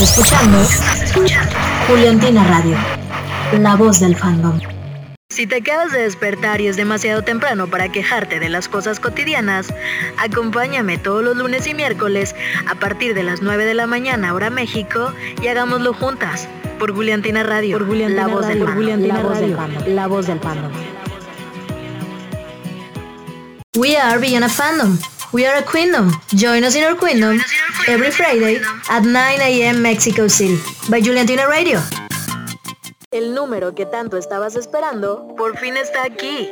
escuchando Juliantina Radio, la voz del fandom. Si te acabas de despertar y es demasiado temprano para quejarte de las cosas cotidianas, acompáñame todos los lunes y miércoles a partir de las 9 de la mañana hora México y hagámoslo juntas por Juliantina Radio, por Juliantina la voz Radio, del por fandom. Juliantina La voz del fandom. la voz del fandom. We are Beyond a Fandom. We are a Queendom. Join us in our Queendom every Friday at 9 a.m. Mexico City by Juliantina Radio. El número que tanto estabas esperando por fin está aquí.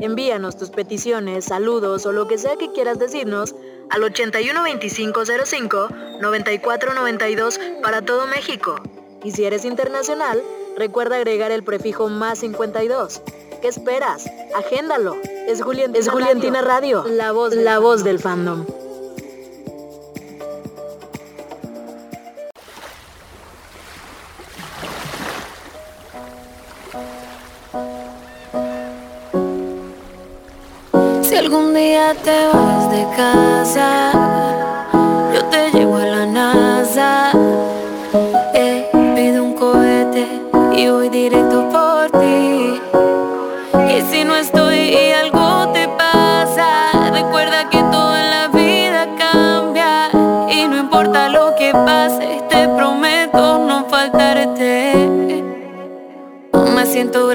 Envíanos tus peticiones, saludos o lo que sea que quieras decirnos al 812505 9492 para todo México. Y si eres internacional, recuerda agregar el prefijo más 52. ¿Qué esperas? Agéndalo. Es Juliantina, es Juliantina Radio, la voz, la voz del fandom. Si algún día te vas de casa, yo te llevo a la NASA. Eh, pido un cohete y voy directo por ti.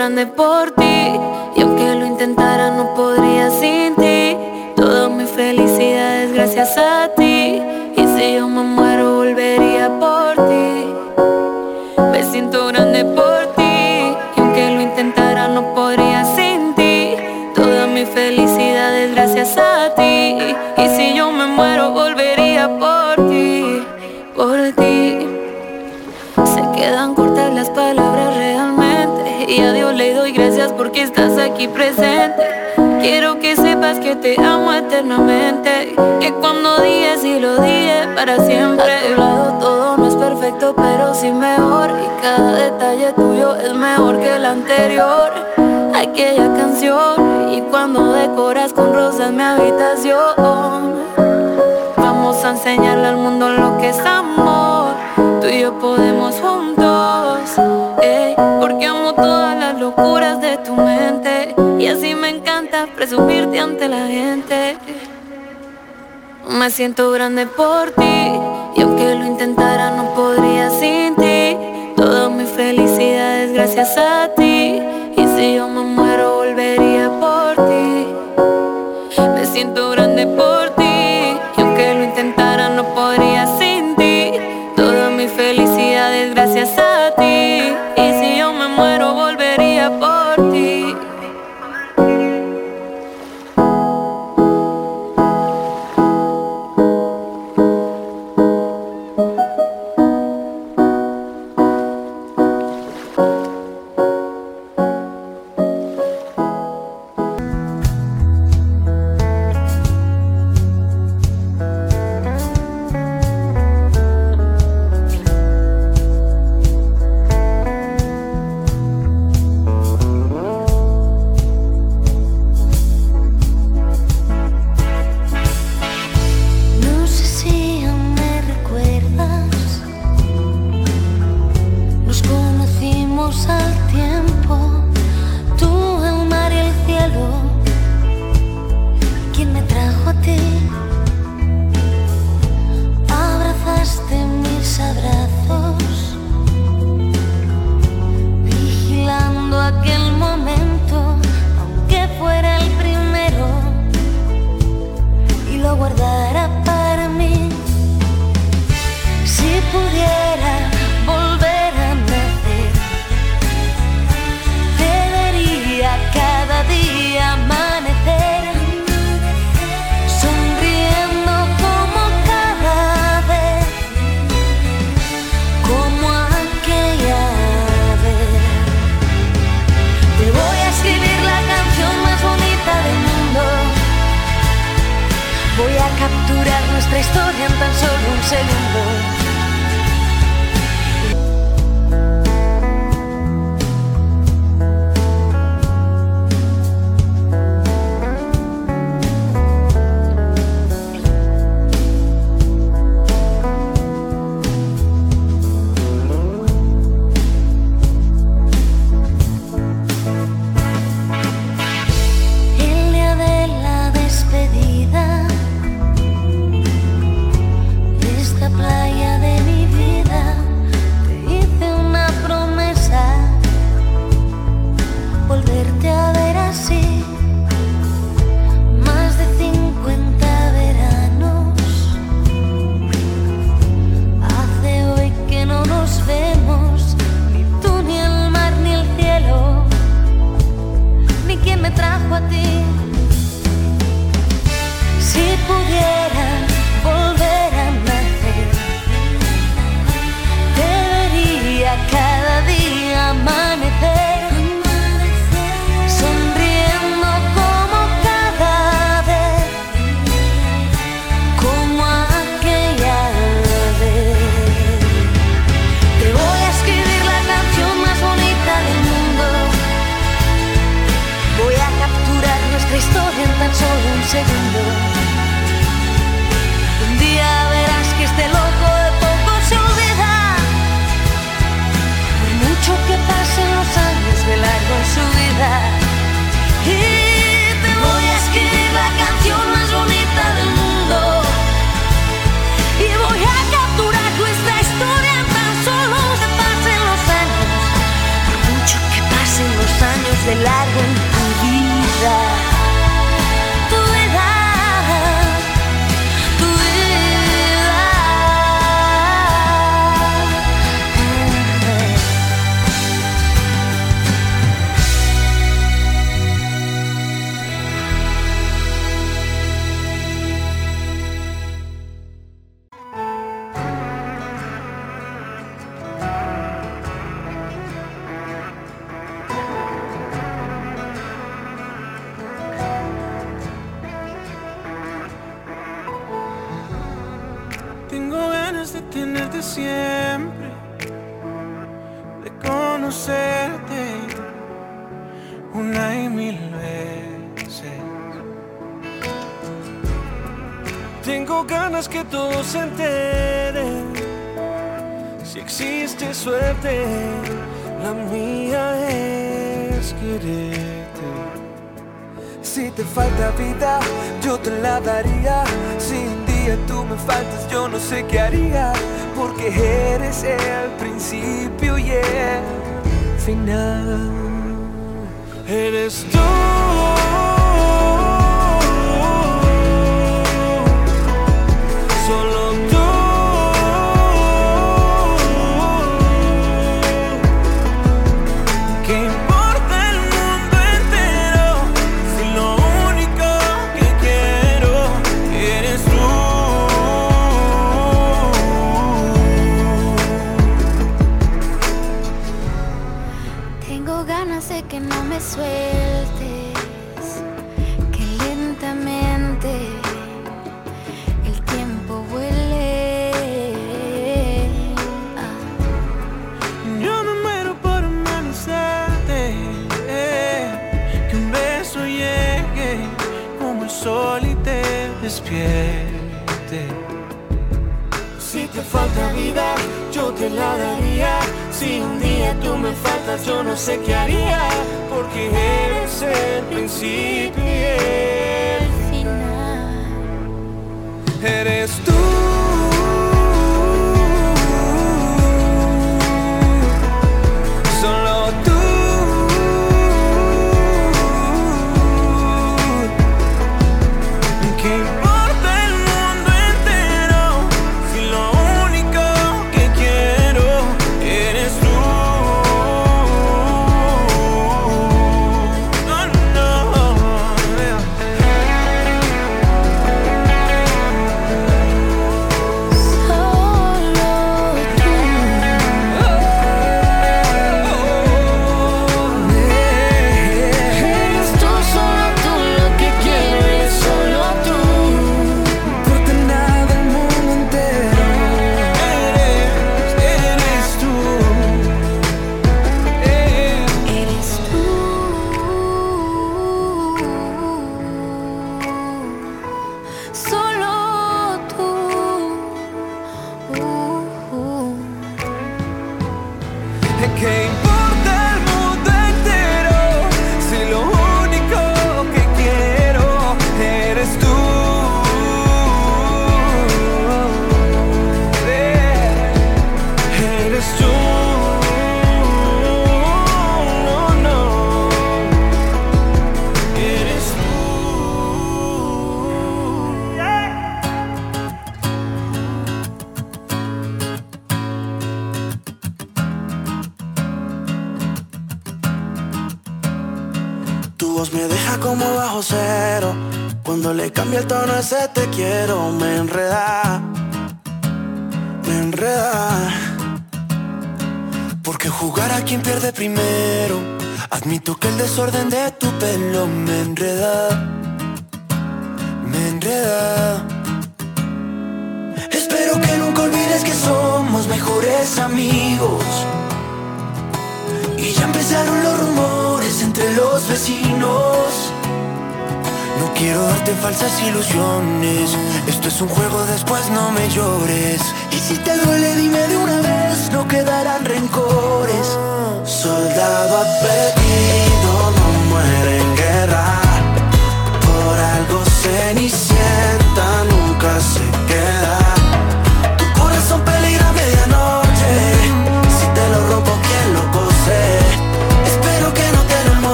Grande por ti y aunque lo intentara no podría sin ti. Toda mi felicidad es gracias a ti y si yo me muero volvería por ti. Aquí presente. Quiero que sepas que te amo eternamente. Que cuando dije sí lo dije para siempre. A tu todo no es perfecto pero sí mejor. Y cada detalle tuyo es mejor que el anterior. Aquella canción Y cuando decoras con rosas mi habitación. Vamos a enseñarle al mundo lo que es amor. Tú y yo podemos juntos. ey, ante la gente. Me siento grande por ti. Y aunque lo intentara, no podría sin ti. Toda mi felicidad es gracias a ti. Y si yo me muero, volvería por ti.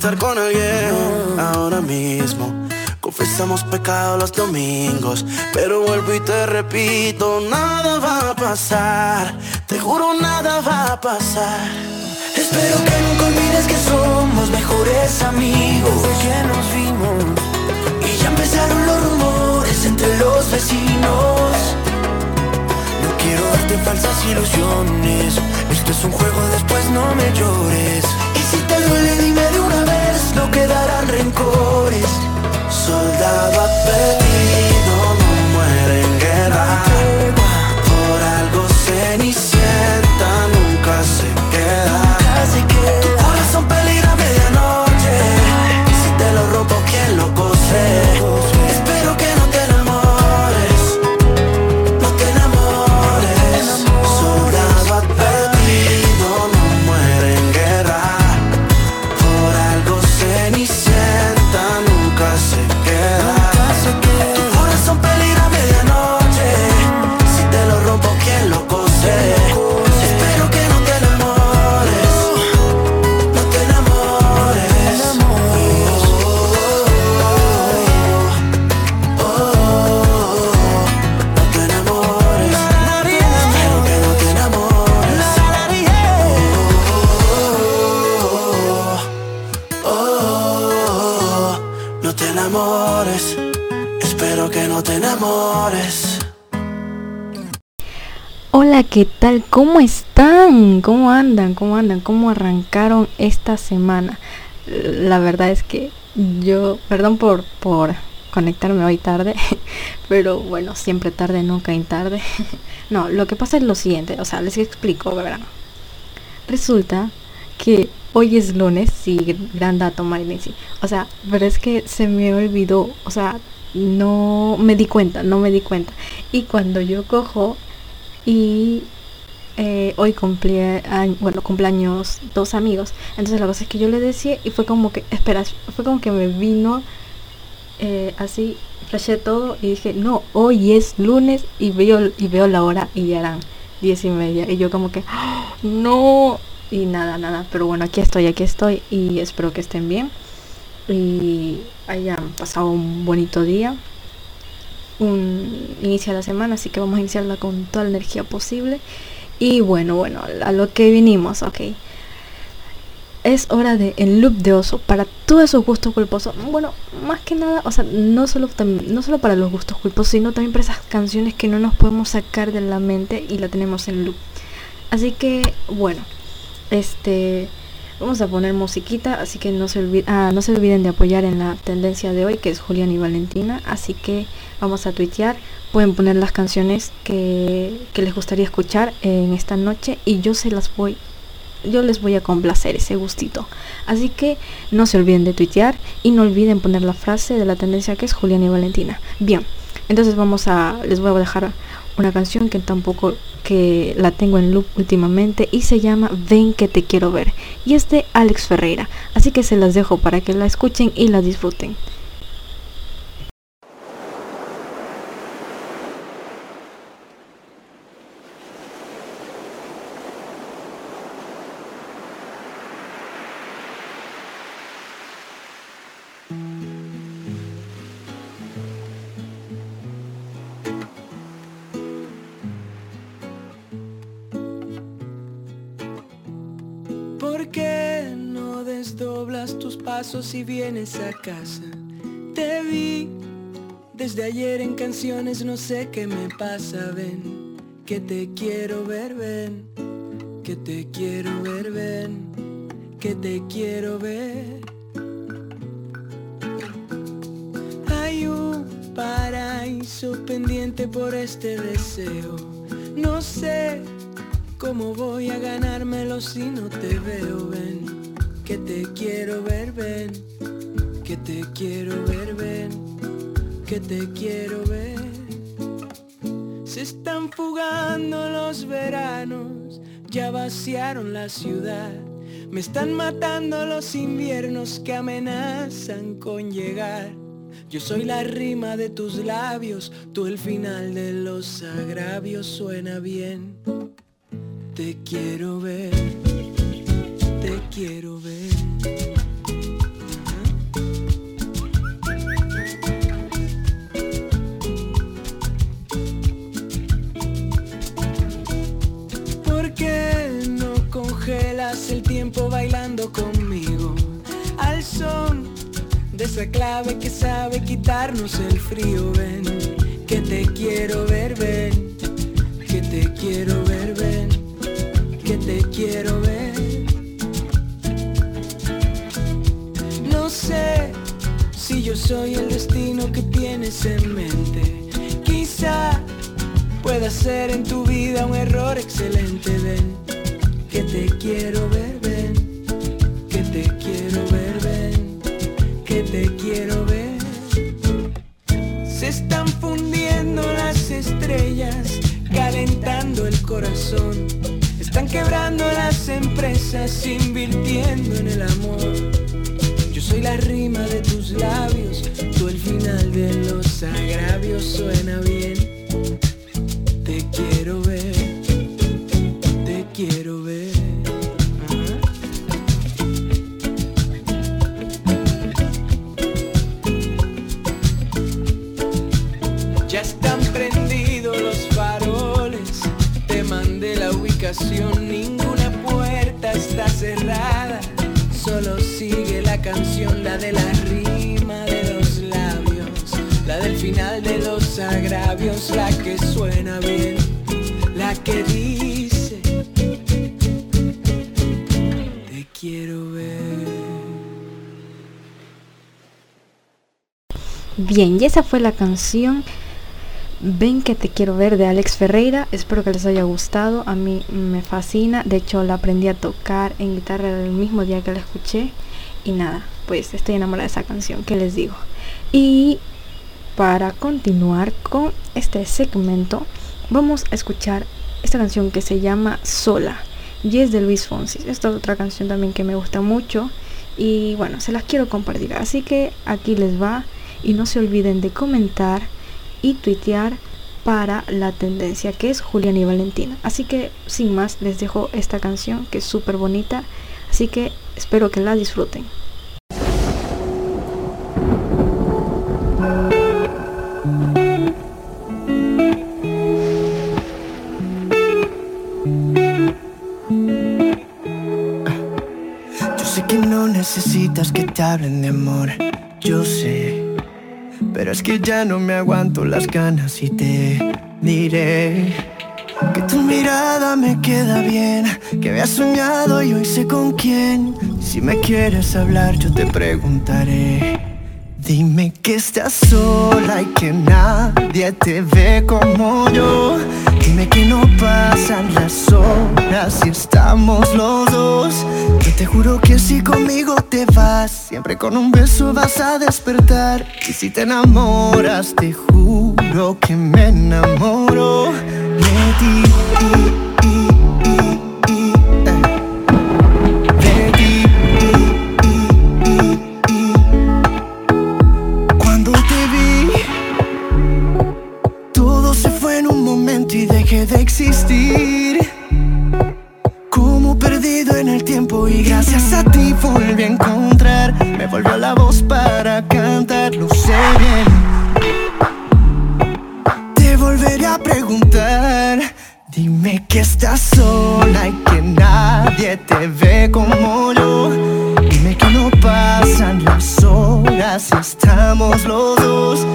Estar con alguien ahora mismo. Confesamos pecado los domingos. Pero vuelvo y te repito: nada va a pasar. Te juro, nada va a pasar. Espero que nunca olvides que somos mejores amigos. Desde que nos vimos. Y ya empezaron los rumores entre los vecinos. No quiero darte falsas ilusiones. Esto es un juego, después no me llores. Y si te duele, dime no quedarán rencores. Soldado apellido ¿qué tal? ¿Cómo están? ¿Cómo andan? ¿Cómo andan? ¿Cómo arrancaron esta semana? La verdad es que yo, perdón por, por conectarme hoy tarde, pero bueno, siempre tarde, nunca en tarde. No, lo que pasa es lo siguiente, o sea, les explico, verán. Resulta que hoy es lunes, sí, gran dato, Marinesi. O sea, pero es que se me olvidó, o sea, no me di cuenta, no me di cuenta. Y cuando yo cojo y eh, hoy bueno, cumpleaños dos amigos. Entonces la cosa es que yo le decía y fue como que, espera, fue como que me vino eh, así, flashé todo y dije, no, hoy es lunes y veo, y veo la hora y ya eran diez y media. Y yo como que, ¡Ah! no, y nada, nada. Pero bueno, aquí estoy, aquí estoy y espero que estén bien y hayan pasado un bonito día un inicio de la semana, así que vamos a iniciarla con toda la energía posible. Y bueno, bueno, a lo que vinimos, ok. Es hora de el loop de oso para todos esos gustos culposos. Bueno, más que nada, o sea, no solo, no solo para los gustos culposos, sino también para esas canciones que no nos podemos sacar de la mente y la tenemos en loop. Así que, bueno, este, vamos a poner musiquita, así que no se, olviden, ah, no se olviden de apoyar en la tendencia de hoy, que es Julián y Valentina. Así que vamos a tuitear, pueden poner las canciones que, que les gustaría escuchar en esta noche y yo se las voy yo les voy a complacer ese gustito. Así que no se olviden de tuitear y no olviden poner la frase de la tendencia que es Julián y Valentina. Bien, entonces vamos a, les voy a dejar una canción que tampoco, que la tengo en loop últimamente y se llama Ven que te quiero ver y es de Alex Ferreira, así que se las dejo para que la escuchen y la disfruten. Si vienes a casa. Te vi desde ayer en canciones, no sé qué me pasa, ven, que te quiero ver, ven, que te quiero ver, ven, que te quiero ver. Hay un paraíso pendiente por este deseo. No sé cómo voy a ganármelo si no te veo, ven que te quiero ver, ven, que te quiero ver, ven, que te quiero ver. Se están fugando los veranos, ya vaciaron la ciudad. Me están matando los inviernos que amenazan con llegar. Yo soy la rima de tus labios, tú el final de los agravios suena bien. Te quiero ver te quiero ver. ¿Por qué no congelas el tiempo bailando conmigo? Al son de esa clave que sabe quitarnos el frío, ven, que te quiero ver, ven, que te quiero ver, ven, que te quiero ver. Si yo soy el destino que tienes en mente. Quizá pueda ser en tu vida un error excelente. Ven, que te quiero ver, ven, que te quiero ver, ven, que te quiero ver. Se están fundiendo las estrellas, calentando el corazón. Están quebrando las empresas, invirtiendo en el amor soy la rima de tus labios, tú el final de los agravios. Suena bien. Te quiero ver, te quiero ver. Ya están prendidos los faroles, te mandé la ubicación, ninguna puerta está cerrada solo sigue la canción, la de la rima de los labios, la del final de los agravios, la que suena bien, la que dice, te quiero ver. Bien, y esa fue la canción Ven que te quiero ver de Alex Ferreira. Espero que les haya gustado. A mí me fascina. De hecho, la aprendí a tocar en guitarra el mismo día que la escuché. Y nada, pues estoy enamorada de esa canción, que les digo? Y para continuar con este segmento, vamos a escuchar esta canción que se llama Sola. Y es de Luis Fonsi. Esta es otra canción también que me gusta mucho. Y bueno, se las quiero compartir. Así que aquí les va. Y no se olviden de comentar y tuitear para la tendencia que es Julián y Valentina. Así que sin más les dejo esta canción que es súper bonita. Así que espero que la disfruten. Yo sé que no necesitas que te hablen de amor. Yo sé pero es que ya no me aguanto las ganas y te diré que tu mirada me queda bien, que había soñado y hoy sé con quién. Si me quieres hablar yo te preguntaré. Dime que estás sola y que nadie te ve como yo. Dime que no pasan las horas y estamos los dos. Yo te juro que si conmigo te vas, siempre con un beso vas a despertar. Y si te enamoras, te juro que me enamoro. de ti. Dejé de existir. Como perdido en el tiempo y gracias a ti volví a encontrar. Me volvió la voz para cantar, lo sé bien. Te volveré a preguntar. Dime que estás sola y que nadie te ve como yo. Dime que no pasan las horas y estamos los dos.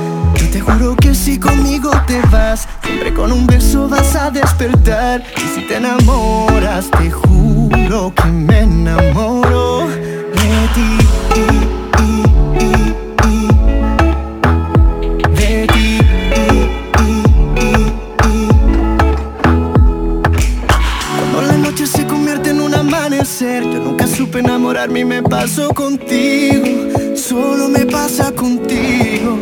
Te juro que si conmigo te vas, siempre con un beso vas a despertar. Y si te enamoras, te juro que me enamoro de ti. De ti. Cuando la noche se convierte en un amanecer, yo nunca supe enamorarme y me pasó contigo. Solo me pasa contigo.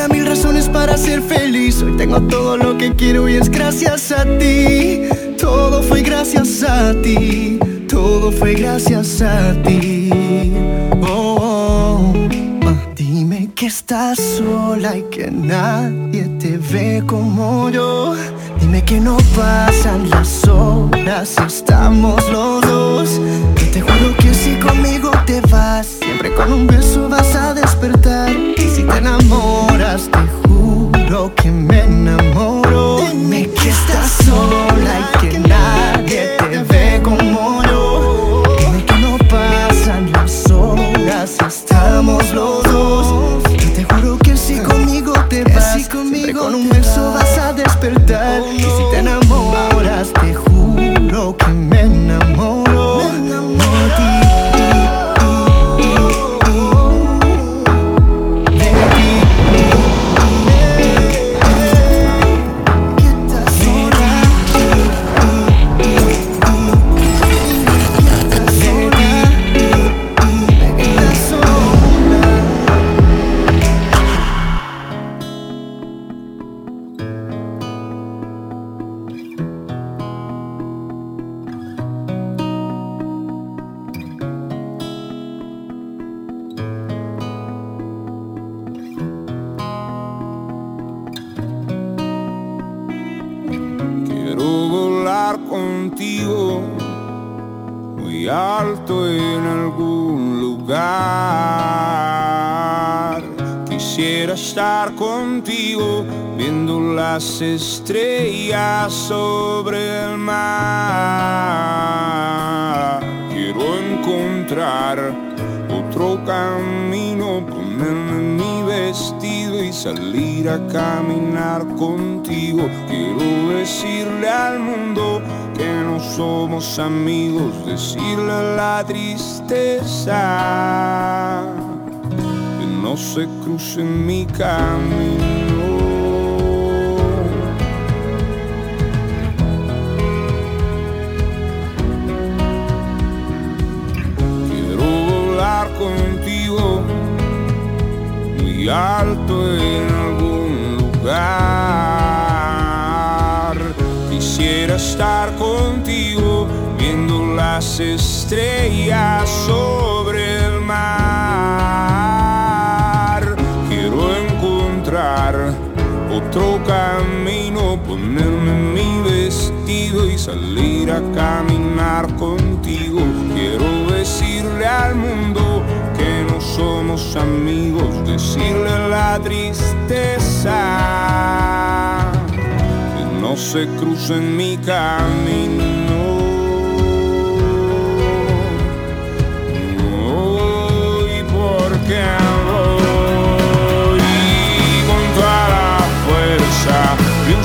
Vida mil razones para ser feliz. Hoy tengo todo lo que quiero y es gracias a ti. Todo fue gracias a ti. Todo fue gracias a ti. Oh, oh. Ah, Dime que estás sola y que nadie te ve como yo. Dime que no pasan las horas, estamos los dos. Yo te juro que si conmigo te vas, siempre con un beso vas a despertar. Y si te enamoras, te juro que me enamoro. Dime que estás sola amigos, decirle la tristeza que no se cruce en mi camino. Ponerme mi vestido y salir a caminar contigo. Quiero decirle al mundo que no somos amigos, decirle la tristeza que no se cruce en mi camino. Voy porque voy con toda la fuerza de un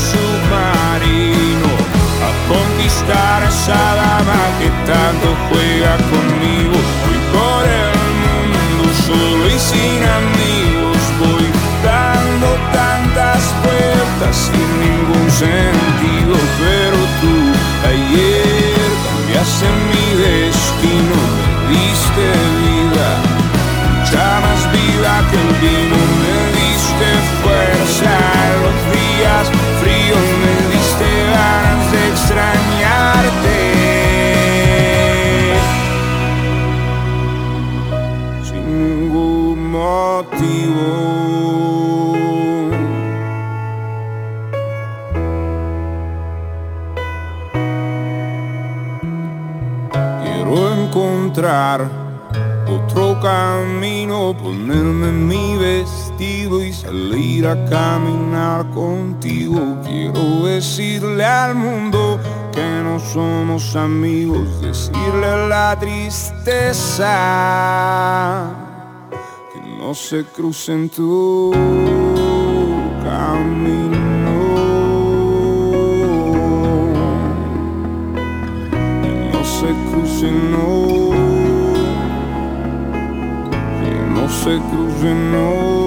conquistar esa dama que tanto juega conmigo. Voy por el mundo solo y sin amigos. Voy dando tantas vueltas sin ningún sentido, pero tú ayer cambiaste mi destino, me diste vida, mucha más vida que el vino, me diste fuerza los días caminar contigo. Quiero decirle al mundo que no somos amigos, decirle la tristeza que no se crucen tu camino. Que no se crucen, no. Que no se crucen, no.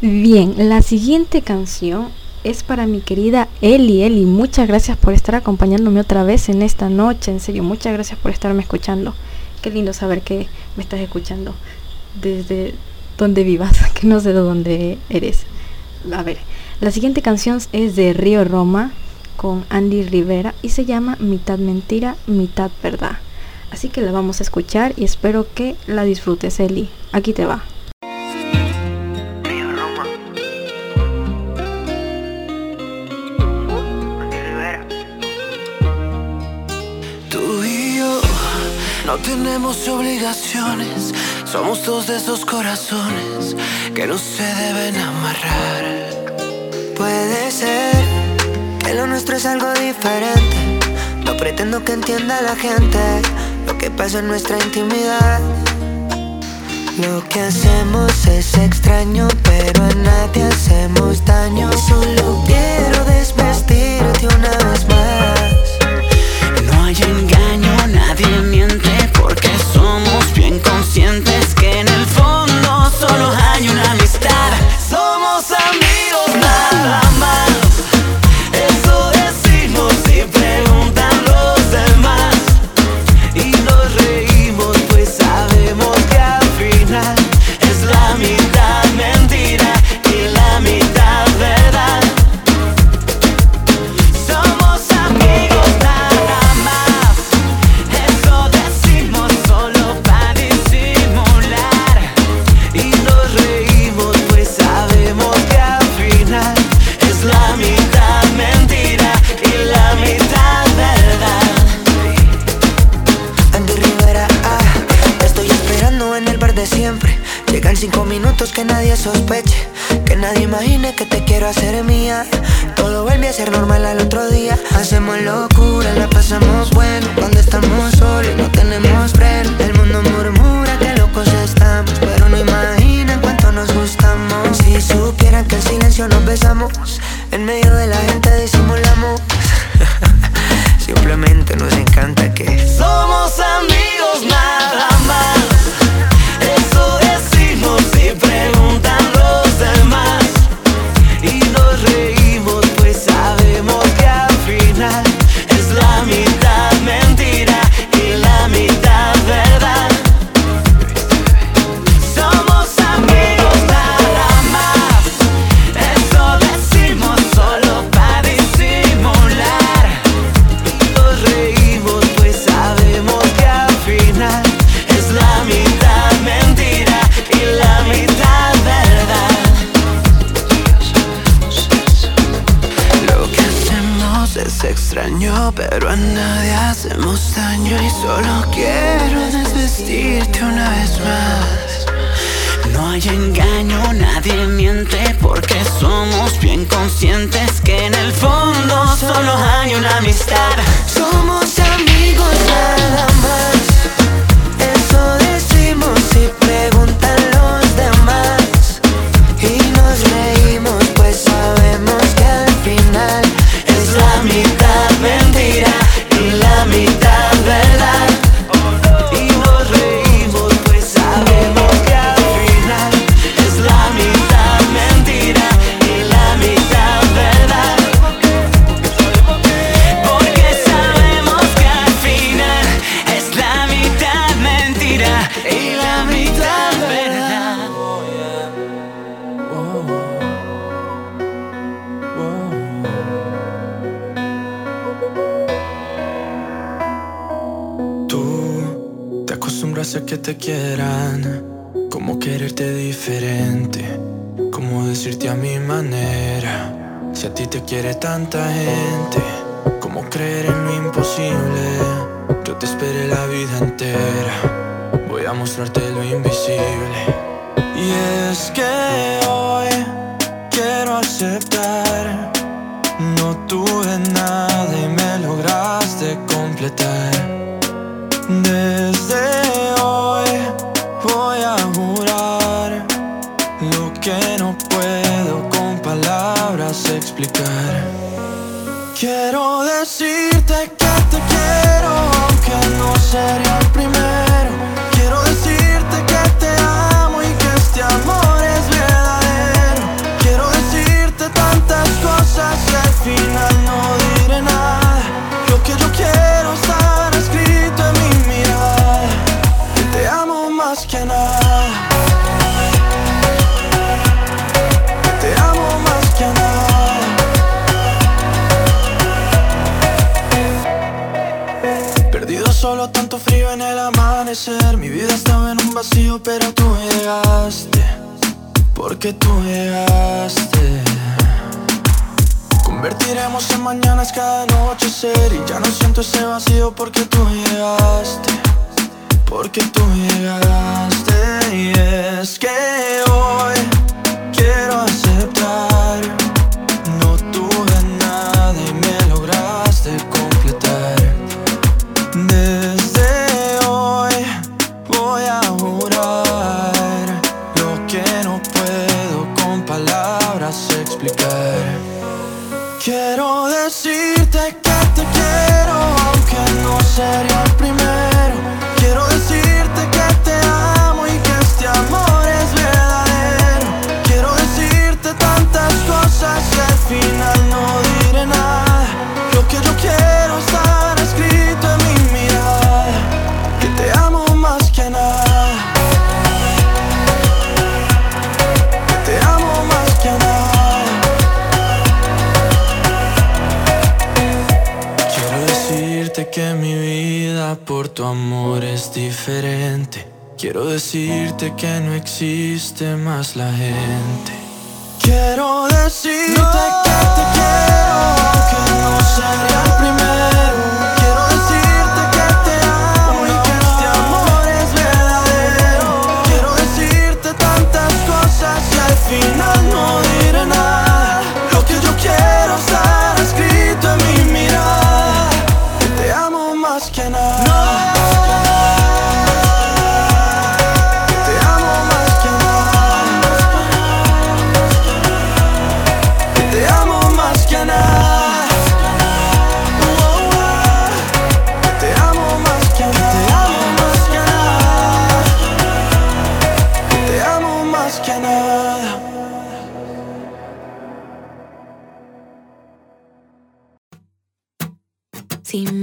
Bien, la siguiente canción es para mi querida Eli. Eli, muchas gracias por estar acompañándome otra vez en esta noche. En serio, muchas gracias por estarme escuchando. Qué lindo saber que me estás escuchando desde donde vivas, que no sé de dónde eres. A ver, la siguiente canción es de Río Roma con Andy Rivera y se llama Mitad Mentira, Mitad Verdad. Así que la vamos a escuchar y espero que la disfrutes, Eli. Aquí te va. Tú y yo no tenemos obligaciones. Somos dos de esos corazones que no se deben amarrar. Puede ser lo nuestro es algo diferente. No pretendo que entienda la gente lo que pasa en nuestra intimidad. Lo que hacemos es extraño, pero a nadie hacemos daño. Solo quiero desvestirte una vez más. A mi manera. Si a ti te quiere tanta gente, cómo creer en lo imposible. Yo te esperé la vida entera, voy a mostrarte lo invisible. Y es que hoy quiero aceptar, no tuve nada y me lograste completar. Desde Quiero decirte que te quiero, aunque no sería Porque tú llegaste. Convertiremos en mañanas cada anochecer. Y ya no siento ese vacío porque tú llegaste. Porque tú llegaste. Y es que hoy quiero aceptar. Quiero decirte que te quiero, aunque no sería Quiero decirte que no existe más la gente. Quiero decirte que te quiero, aunque no sería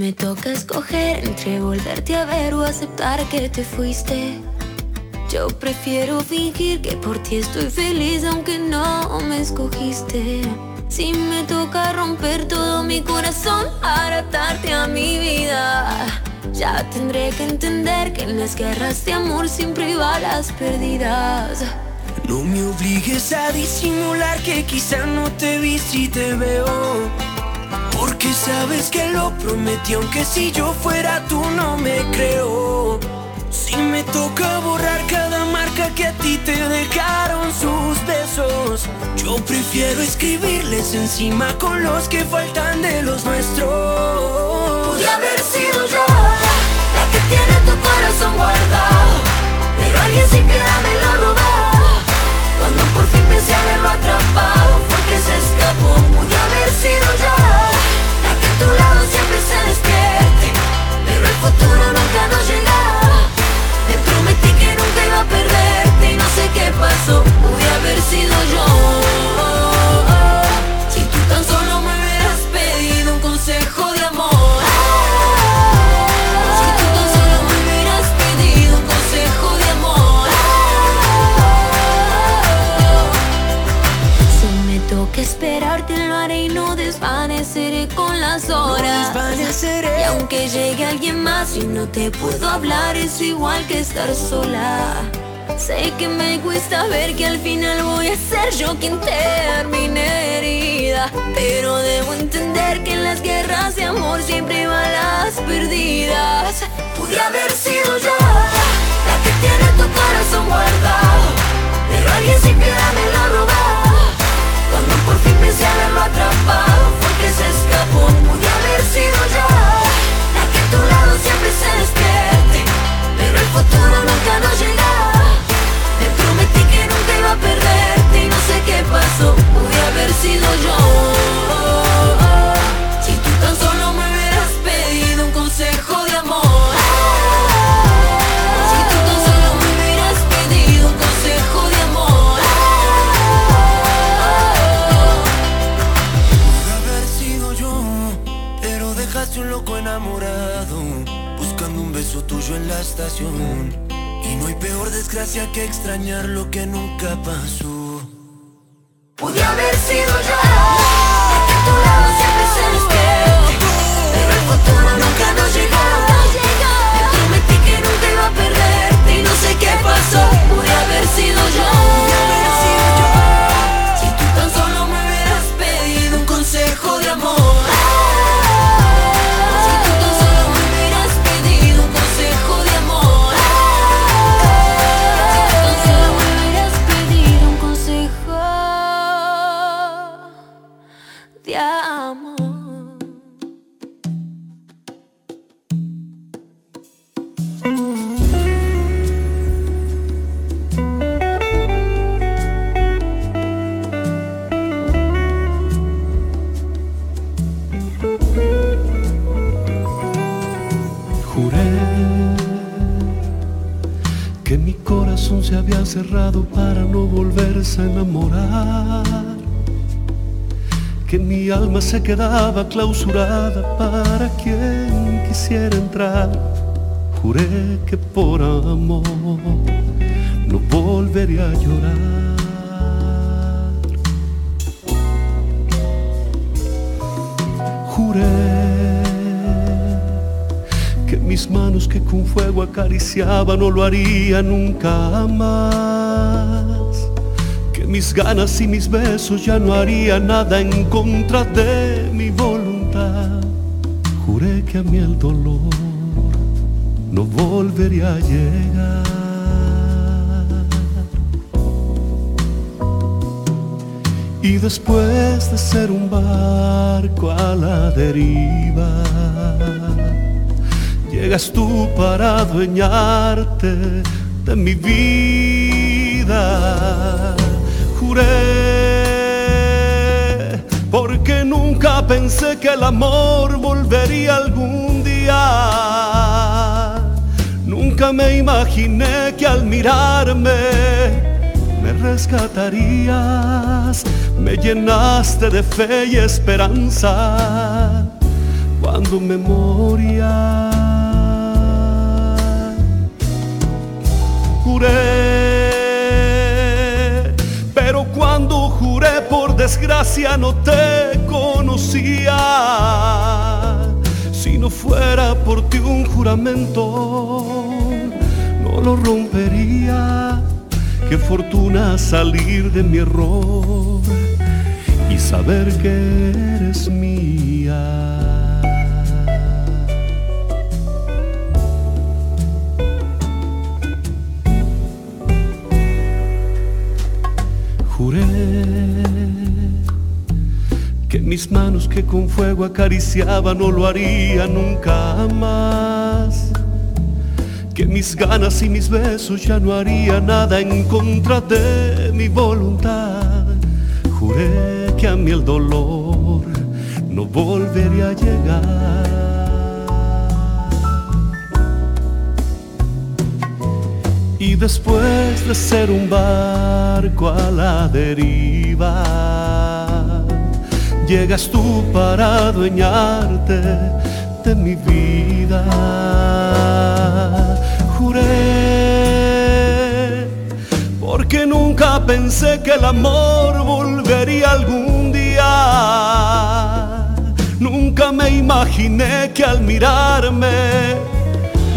me toca escoger entre volverte a ver o aceptar que te fuiste, yo prefiero fingir que por ti estoy feliz aunque no me escogiste. Si me toca romper todo mi corazón para atarte a mi vida, ya tendré que entender que en las guerras de amor siempre hay balas perdidas. No me obligues a disimular que quizá no te vi si te veo. Porque sabes que lo prometí, aunque si yo fuera tú no me creo. Si me toca borrar cada marca que a ti te dejaron sus besos, yo prefiero escribirles encima con los que faltan de los nuestros. Pude haber sido yo la que tiene tu corazón guardado, pero alguien sin piedad me lo robó. Cuando por fin pensé haberlo atrapado, fue que se escapó. Haber sido yo tu lado siempre se despierte, pero el futuro nunca nos llega. Te prometí que nunca iba a perderte y no sé qué pasó. Pude haber sido yo. Si tú tan solo me hubieras pedido un consejo Y aunque llegue alguien más y no te puedo hablar, es igual que estar sola. Sé que me cuesta ver que al final voy a ser yo quien termine herida. Pero debo entender que en las guerras de amor siempre van las perdidas. Pude haber sido yo la que tiene tu corazón guardado. Pero alguien sin piedad me lo. Cuando por fin pensé haberlo atrapado, fue que se escapó. Pude haber sido yo la que a tu lado siempre se despierte. Pero el futuro nunca nos llega. Te prometí que nunca iba a perderte y no sé qué pasó. Pude haber sido yo. Y no hay peor desgracia que extrañar lo que nunca pasó. Pude haber sido yo a tu lado siempre se despierte Pero el futuro nunca nos llegó se quedaba clausurada para quien quisiera entrar. Juré que por amor no volvería a llorar. Juré que mis manos que con fuego acariciaba no lo haría nunca más. Mis ganas y mis besos ya no haría nada en contra de mi voluntad. Juré que a mí el dolor no volvería a llegar. Y después de ser un barco a la deriva, llegas tú para adueñarte de mi vida. Porque nunca pensé que el amor volvería algún día. Nunca me imaginé que al mirarme me rescatarías, me llenaste de fe y esperanza cuando me moría. Juré, desgracia no te conocía. Si no fuera por ti un juramento, no lo rompería. Qué fortuna salir de mi error y saber que eres mía. Mis manos que con fuego acariciaba no lo haría nunca más. Que mis ganas y mis besos ya no haría nada en contra de mi voluntad. Juré que a mí el dolor no volvería a llegar. Y después de ser un barco a la deriva, llegas tú para adueñarte de mi vida. Juré, porque nunca pensé que el amor volvería algún día. Nunca me imaginé que al mirarme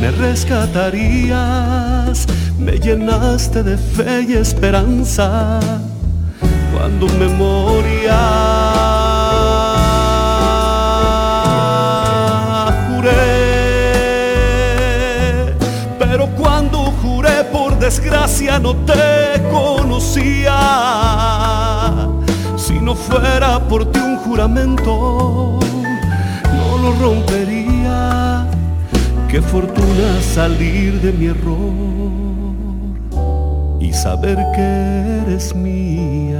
me rescatarías, me llenaste de fe y esperanza cuando me moría. Desgracia no te conocía. Si no fuera por ti un juramento, no lo rompería. Qué fortuna salir de mi error y saber que eres mía.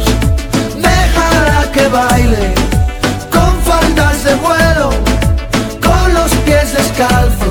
Pies descalzos,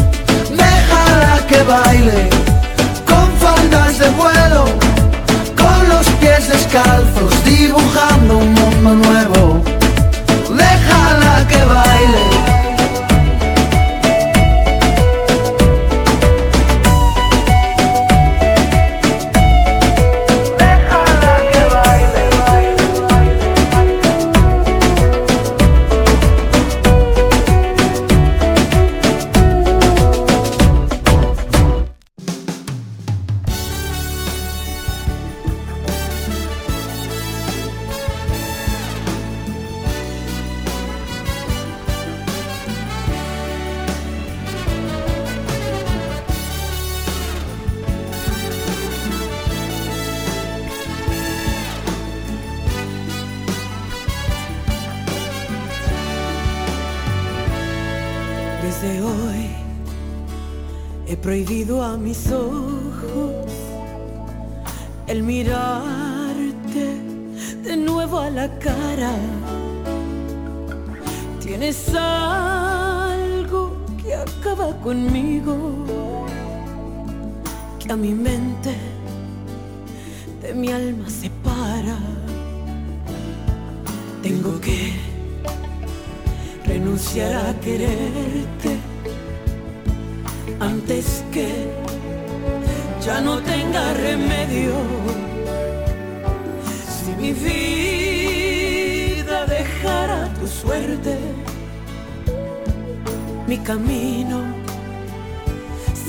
Déjala que baile con faldas de vuelo, con los pies descalzos, dibujando un mundo nuevo. Déjala que baile.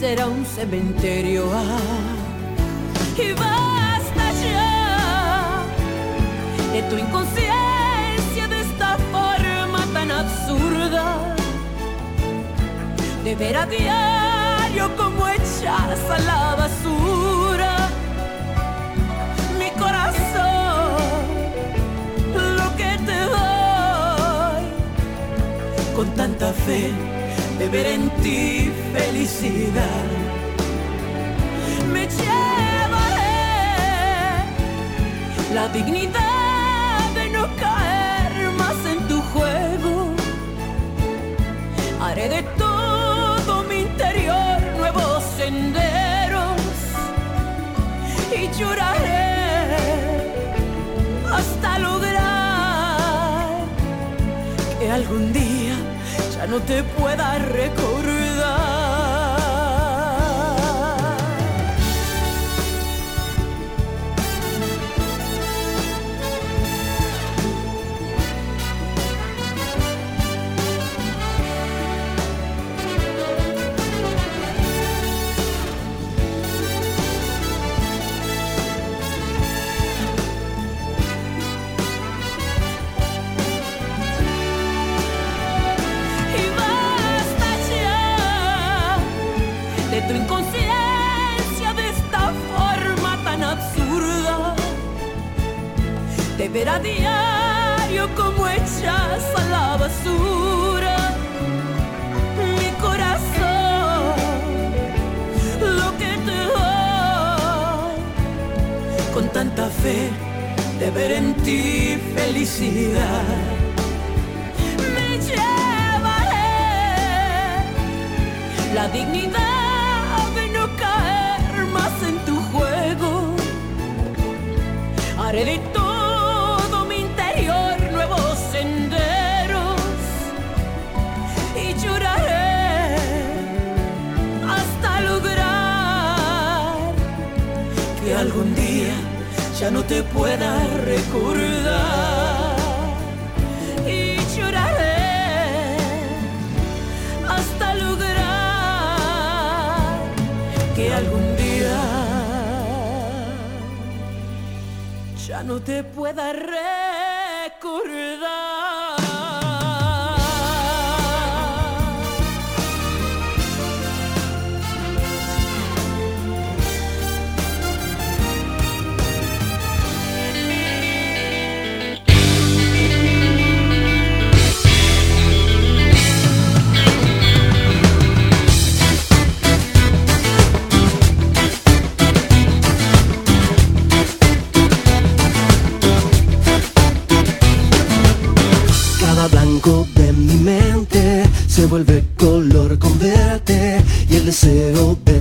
Será un cementerio. Ah, y basta ya de tu inconsciencia, de esta forma tan absurda, de ver a diario como echas a la basura mi corazón, lo que te doy, con tanta fe de ver en ti felicidad. Me llevaré la dignidad de no caer más en tu juego. Haré de todo mi interior nuevos senderos y lloraré hasta lograr que algún día ya no te pueda recordar. Ver a diario como echas a la basura mi corazón, lo que te doy, con tanta fe de ver en ti felicidad me llevaré la dignidad de no caer más en tu juego. Haré de algún día ya no te pueda recordar y lloraré hasta lograr que algún día ya no te pueda recordar. De mi mente se vuelve color con verte y el deseo de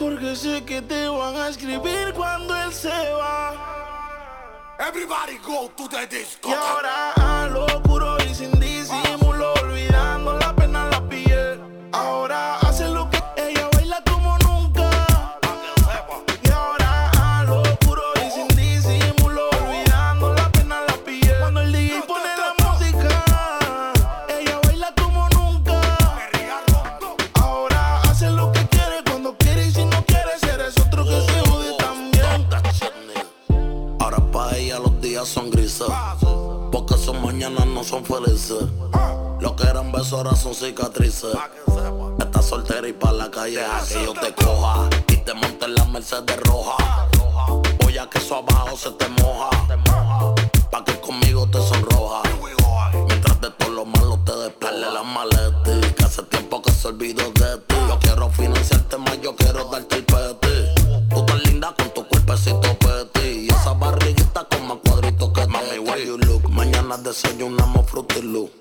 Porque sé que te van a escribir cuando él se va. Everybody go to the disco. Y ahora a lo puro y sin son felices. Lo que eran besos ahora son cicatrices. Estás soltera y pa' la calle a que yo te coja. Y te monte en la Mercedes roja. Voy a que eso abajo se te moja. Pa' que conmigo te sonroja. desayunamos frutilú.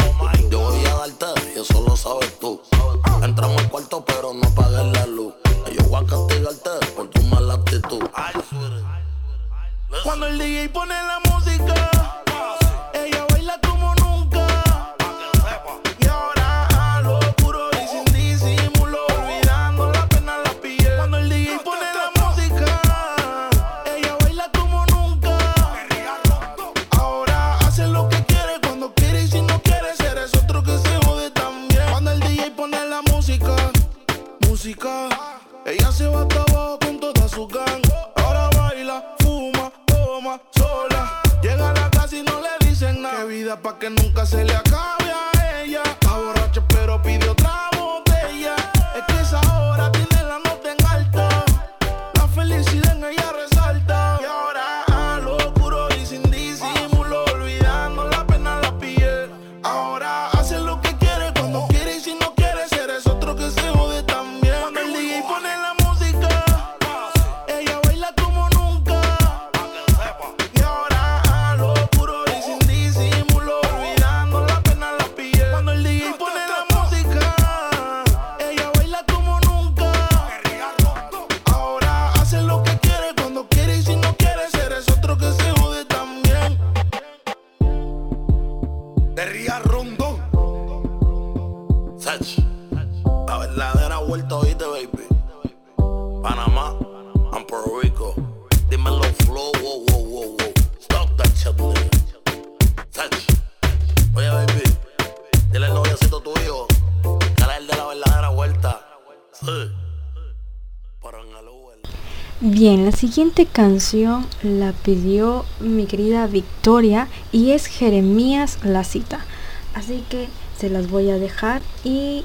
siguiente canción la pidió mi querida Victoria y es Jeremías La Cita. Así que se las voy a dejar y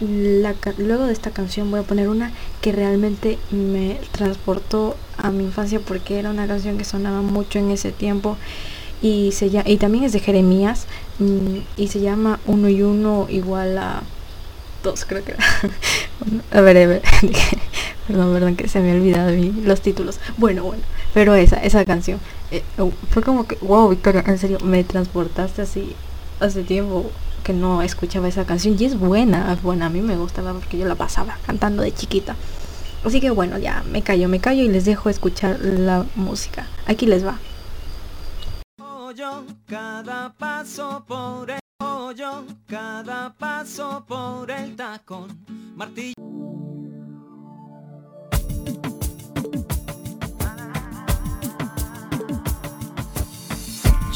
la, luego de esta canción voy a poner una que realmente me transportó a mi infancia porque era una canción que sonaba mucho en ese tiempo y, se llama, y también es de Jeremías mm, y se llama Uno y Uno igual a dos creo que a ver, a ver. perdón perdón que se me ha olvidado los títulos bueno bueno pero esa esa canción eh, oh, fue como que wow Victoria en serio me transportaste así hace tiempo que no escuchaba esa canción y es buena, es buena, a mí me gustaba porque yo la pasaba cantando de chiquita. Así que bueno, ya me callo, me callo y les dejo escuchar la música. Aquí les va. martillo.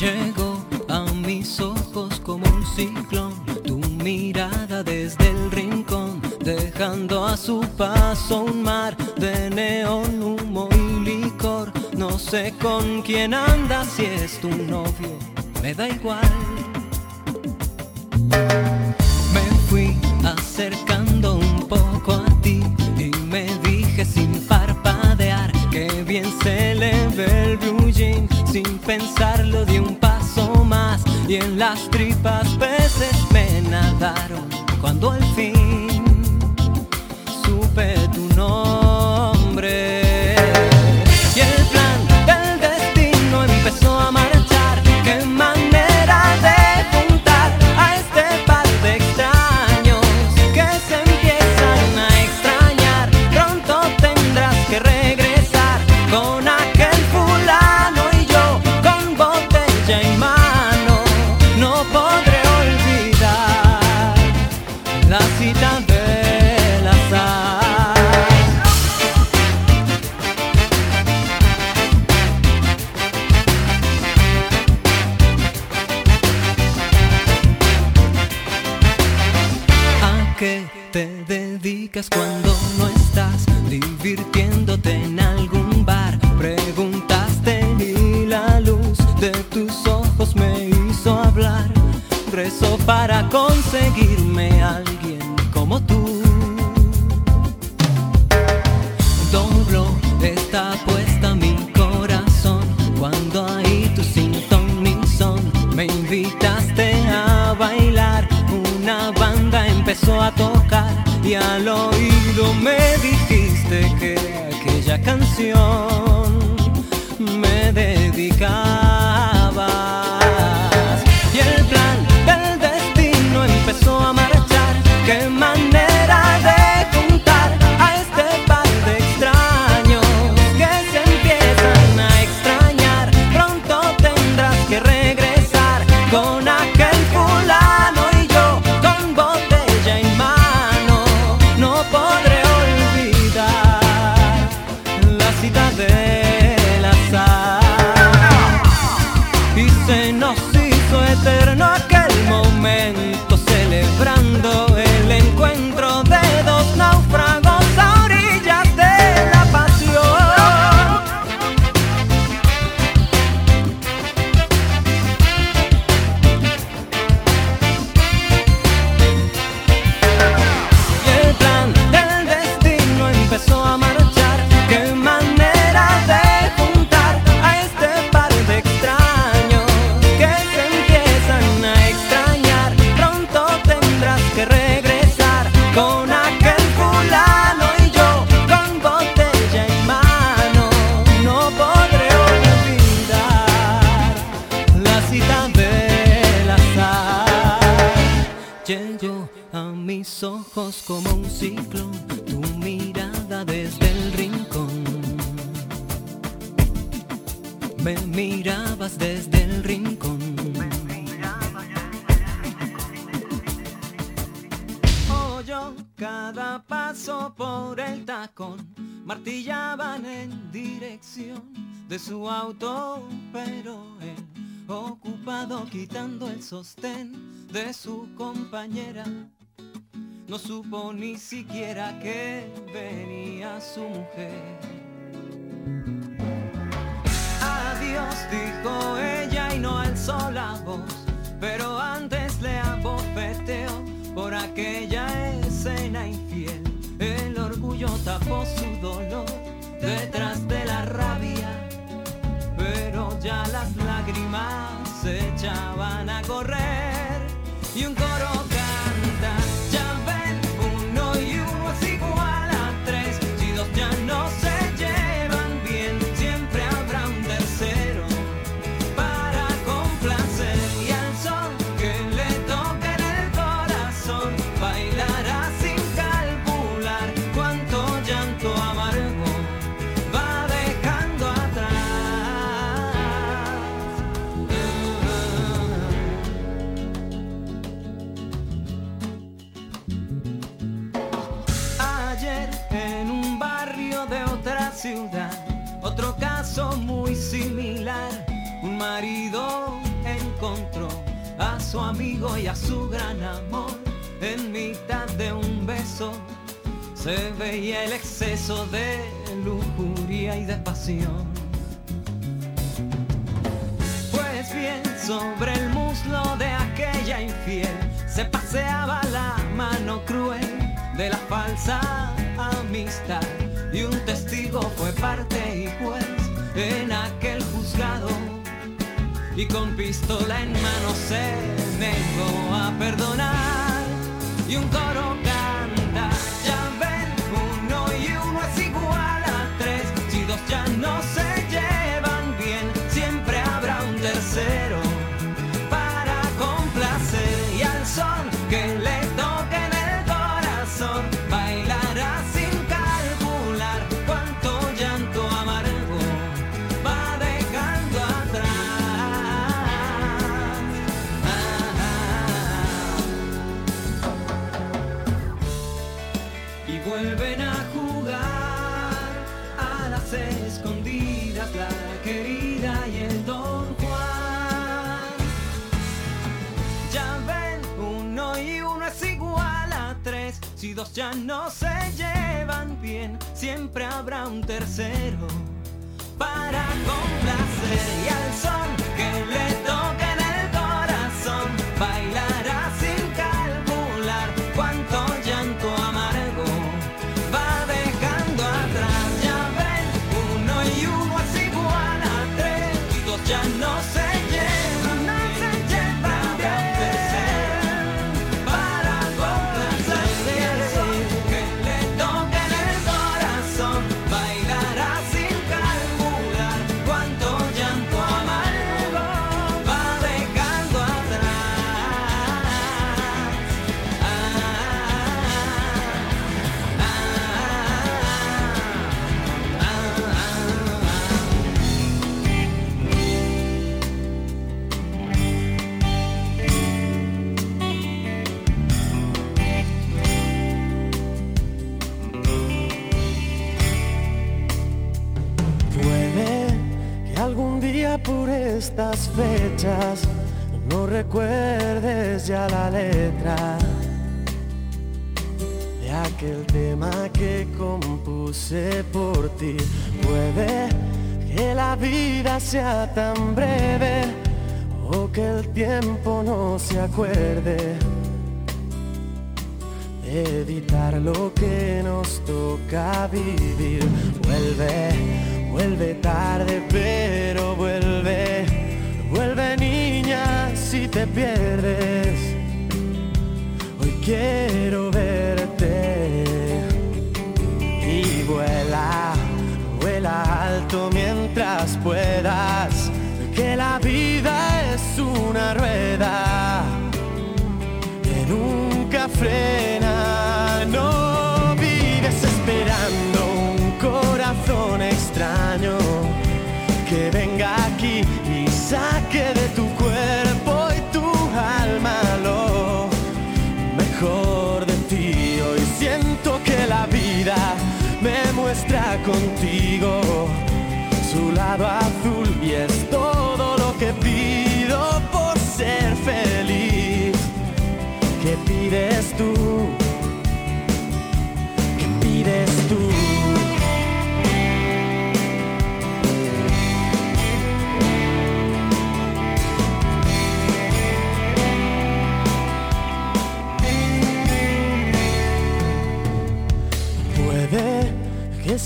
Llego a mis ojos como un ciclón, tu mirada desde el rincón, dejando a su paso un mar de neón, humo y licor. No sé con quién andas, si es tu novio, me da igual. Me fui acercando un poco a ti y me dije sin parpadear que bien se le ve el blue sin pensarlo de un y en las tripas peces me nadaron cuando al fin supe tu nombre. Cuando no estás divirtiéndote en algún bar. Preguntaste y la luz de tus ojos me hizo hablar. Rezo para conseguirme alguien como tú. Doblo está puesta mi corazón cuando ahí tu sin son me invitaste a bailar. Una banda empezó a tocar y al oído me dijiste que aquella canción siquiera que venía su mujer. Su amigo y a su gran amor en mitad de un beso. Se veía el exceso de lujuria y de pasión. Pues bien, sobre el muslo de aquella infiel se paseaba la mano cruel de la falsa amistad. Y un testigo fue parte y juez en aquel juzgado. Y con pistola en mano se negó a perdonar. Y un coro canta, ya ven, uno y uno es igual a tres. Si dos ya no se llevan bien, siempre habrá un tercero ya no se llevan bien, siempre habrá un tercero para complacer y al son que le toque en el corazón bailará estas fechas no recuerdes ya la letra de aquel tema que compuse por ti. Puede que la vida sea tan breve o que el tiempo no se acuerde de evitar lo que nos toca vivir. Vuelve, vuelve tarde, pero vuelve, te pierdes. Hoy quiero verte y vuela, vuela alto mientras puedas, que la vida es una rueda que nunca frena.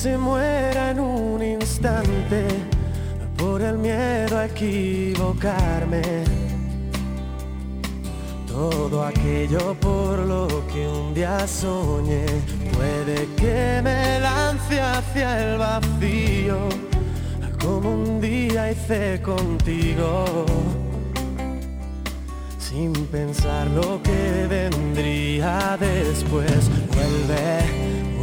Se muera en un instante por el miedo a equivocarme. Todo aquello por lo que un día soñé puede que me lance hacia el vacío, como un día hice contigo, sin pensar lo que vendría después. Vuelve,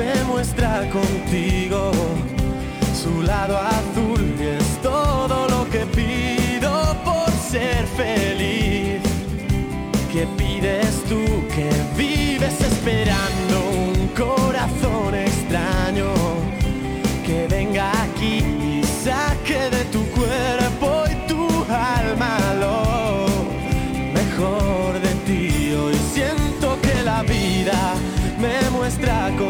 me muestra contigo su lado azul y es todo lo que pido por ser feliz. ¿Qué pides tú que vives esperando un corazón extraño que venga aquí y saque de tu cuerpo y tu alma lo mejor de ti? Hoy siento que la vida me muestra contigo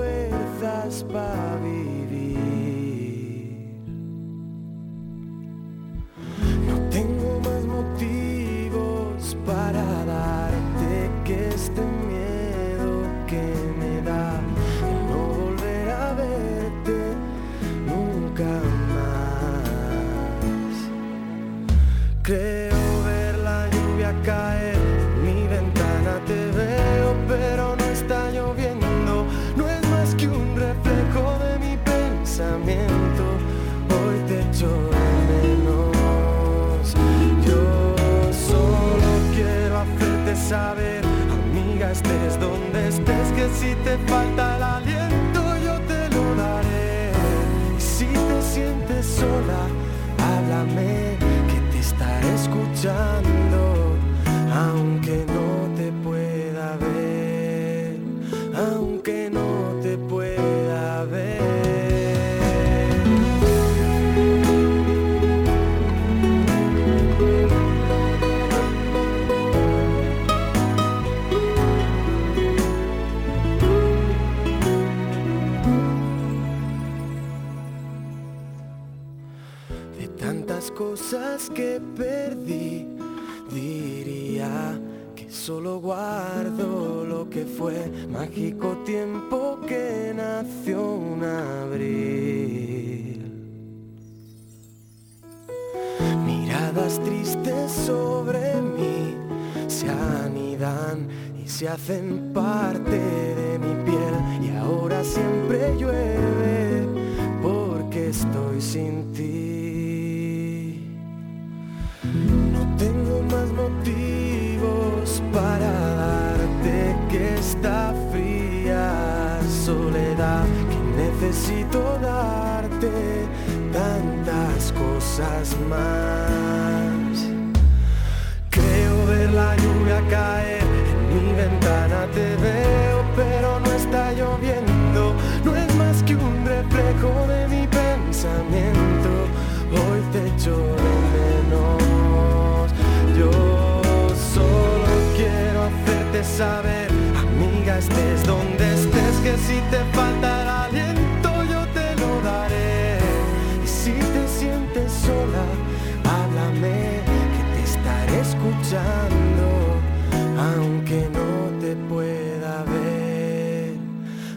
aunque no te pueda ver,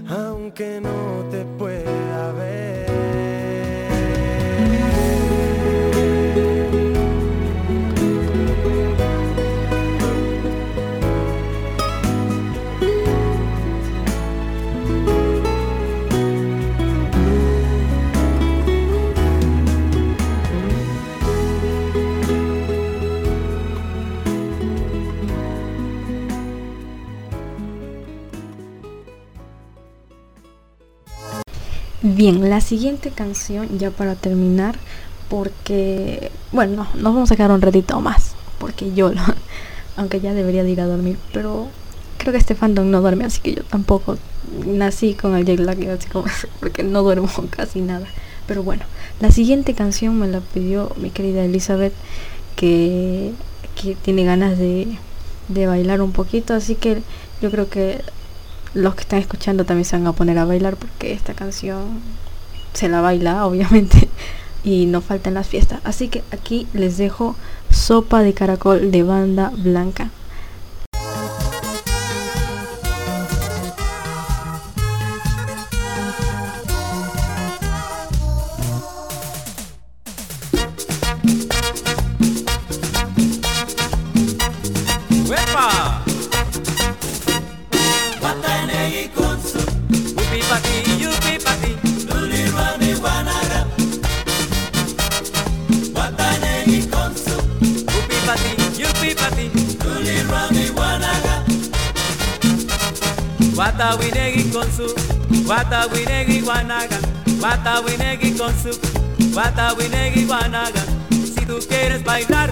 aunque no Bien, la siguiente canción, ya para terminar, porque, bueno, nos vamos a quedar un ratito más, porque yo, lo- aunque ya debería de ir a dormir, pero creo que este fandom no duerme, así que yo tampoco nací con el jet lag, así como, porque no duermo casi nada. Pero bueno, la siguiente canción me la pidió mi querida Elizabeth, que, que tiene ganas de, de bailar un poquito, así que yo creo que los que están escuchando también se van a poner a bailar porque esta canción se la baila obviamente y no falta en las fiestas. Así que aquí les dejo Sopa de Caracol de Banda Blanca. Si tú quieres bailar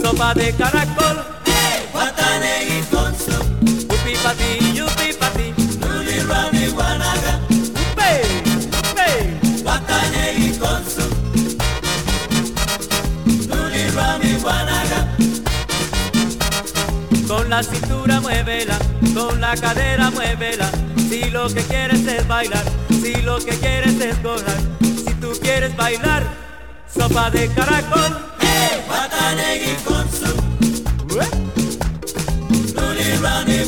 Sopa de caracol. Watanegi konsu Upi pati, yupi pati Luli rami wanaga Upe, upe Watanegi konsu Luli rami wanaga Con la cintura muévela, con la cadera muévela. Si lo que quieres es bailar, si lo que quieres es tú quieres bailar, sopa de caracol. Watanegi konsu Luli rami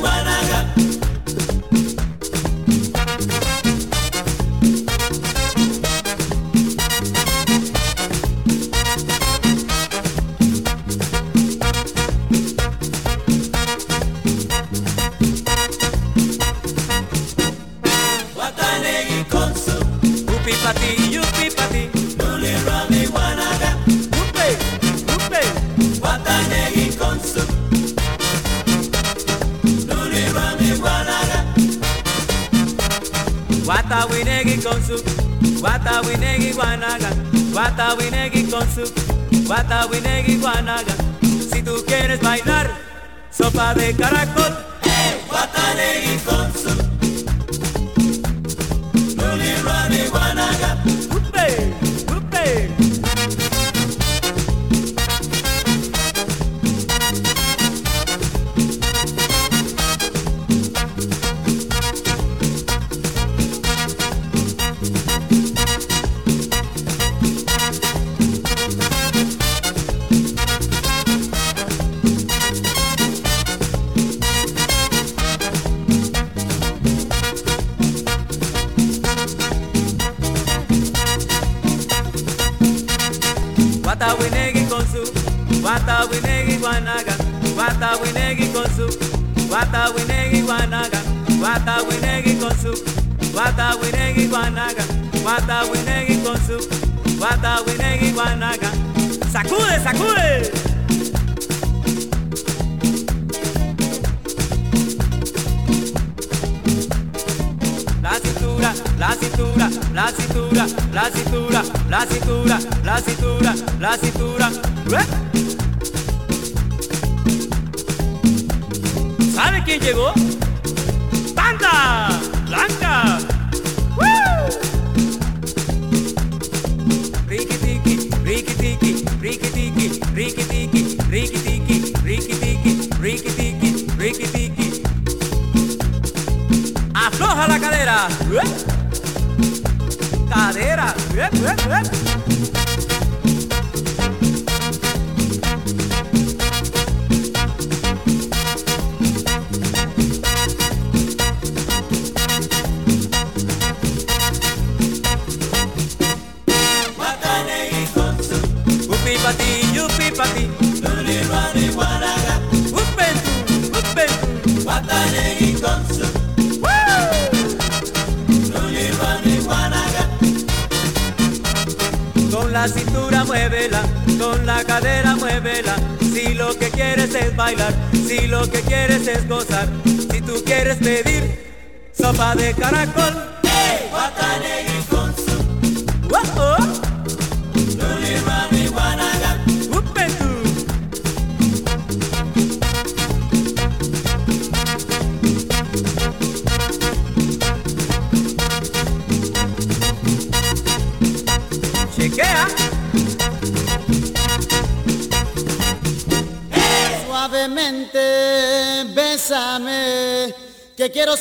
Wata winegi konsu Wata winegi wanaga Wata winegi konsu Wata winegi wanaga Si tú quieres bailar Sopa de caracol. Watanegi konsu Luli rami wanaga Wata winegi konsu Wata winegi wanaga Wata winegi konsu Wata winegi wanaga Sacude, sacude La cintura, la cintura, la cintura, la cintura, la cintura, la cintura, la cintura. ¿Eh? ¿Sabe quién llegó? blanca, blanca. Ricky tiki, ricky tiki, ricky tiki, ricky tiki, ricky tiki, ricky tiki, ricky tiki, ricky tiki. Afloja la cadera. Cadera. Si tú quieres pedir sopa de caracol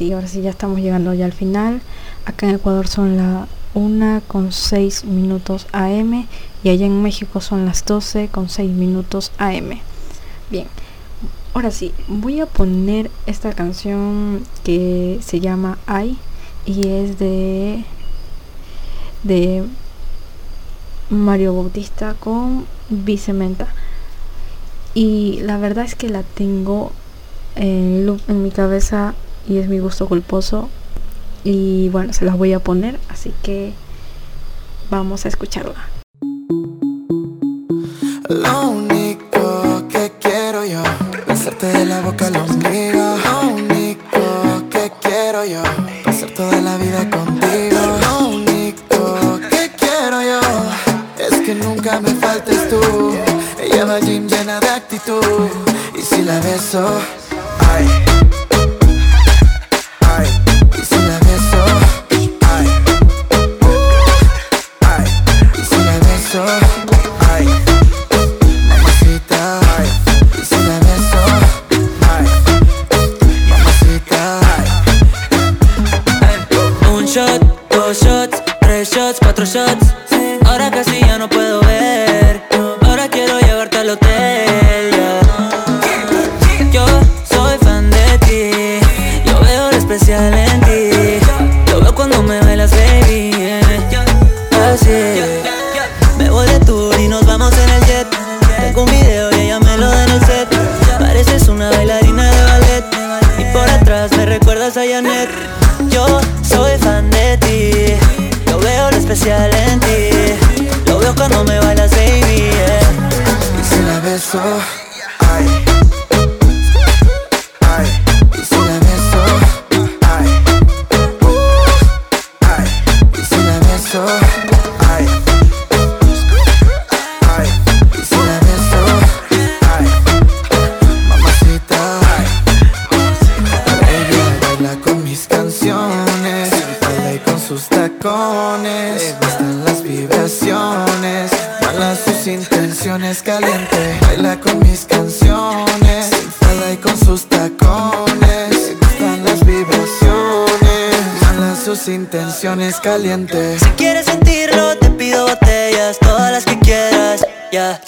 sí, ahora sí ya estamos llegando ya al final. Acá en Ecuador son las 1 con 6 minutos AM y allá en México son las 12 con 6 minutos AM. Bien, ahora sí, voy a poner esta canción que se llama Ay y es de, de Mario Bautista con Vicementa. Y la verdad es que la tengo en, loop en mi cabeza y es mi gusto culposo y bueno, se las voy a poner, así que vamos a escucharla. Lo único que quiero yo, besarte de la boca al ombligo. Lo único que quiero yo, pasar toda la vida contigo. Lo único que quiero yo, es que nunca me faltes tú. Ella va gym llena de actitud, y si la beso, ay. beso. Ay, mamacita. Ay, y beso. Ay, mamacita. Ay. Un shot, dos shots, tres shots, cuatro shots. so caliente. Si quieres sentirlo, te pido botellas, todas las que quieras, ya.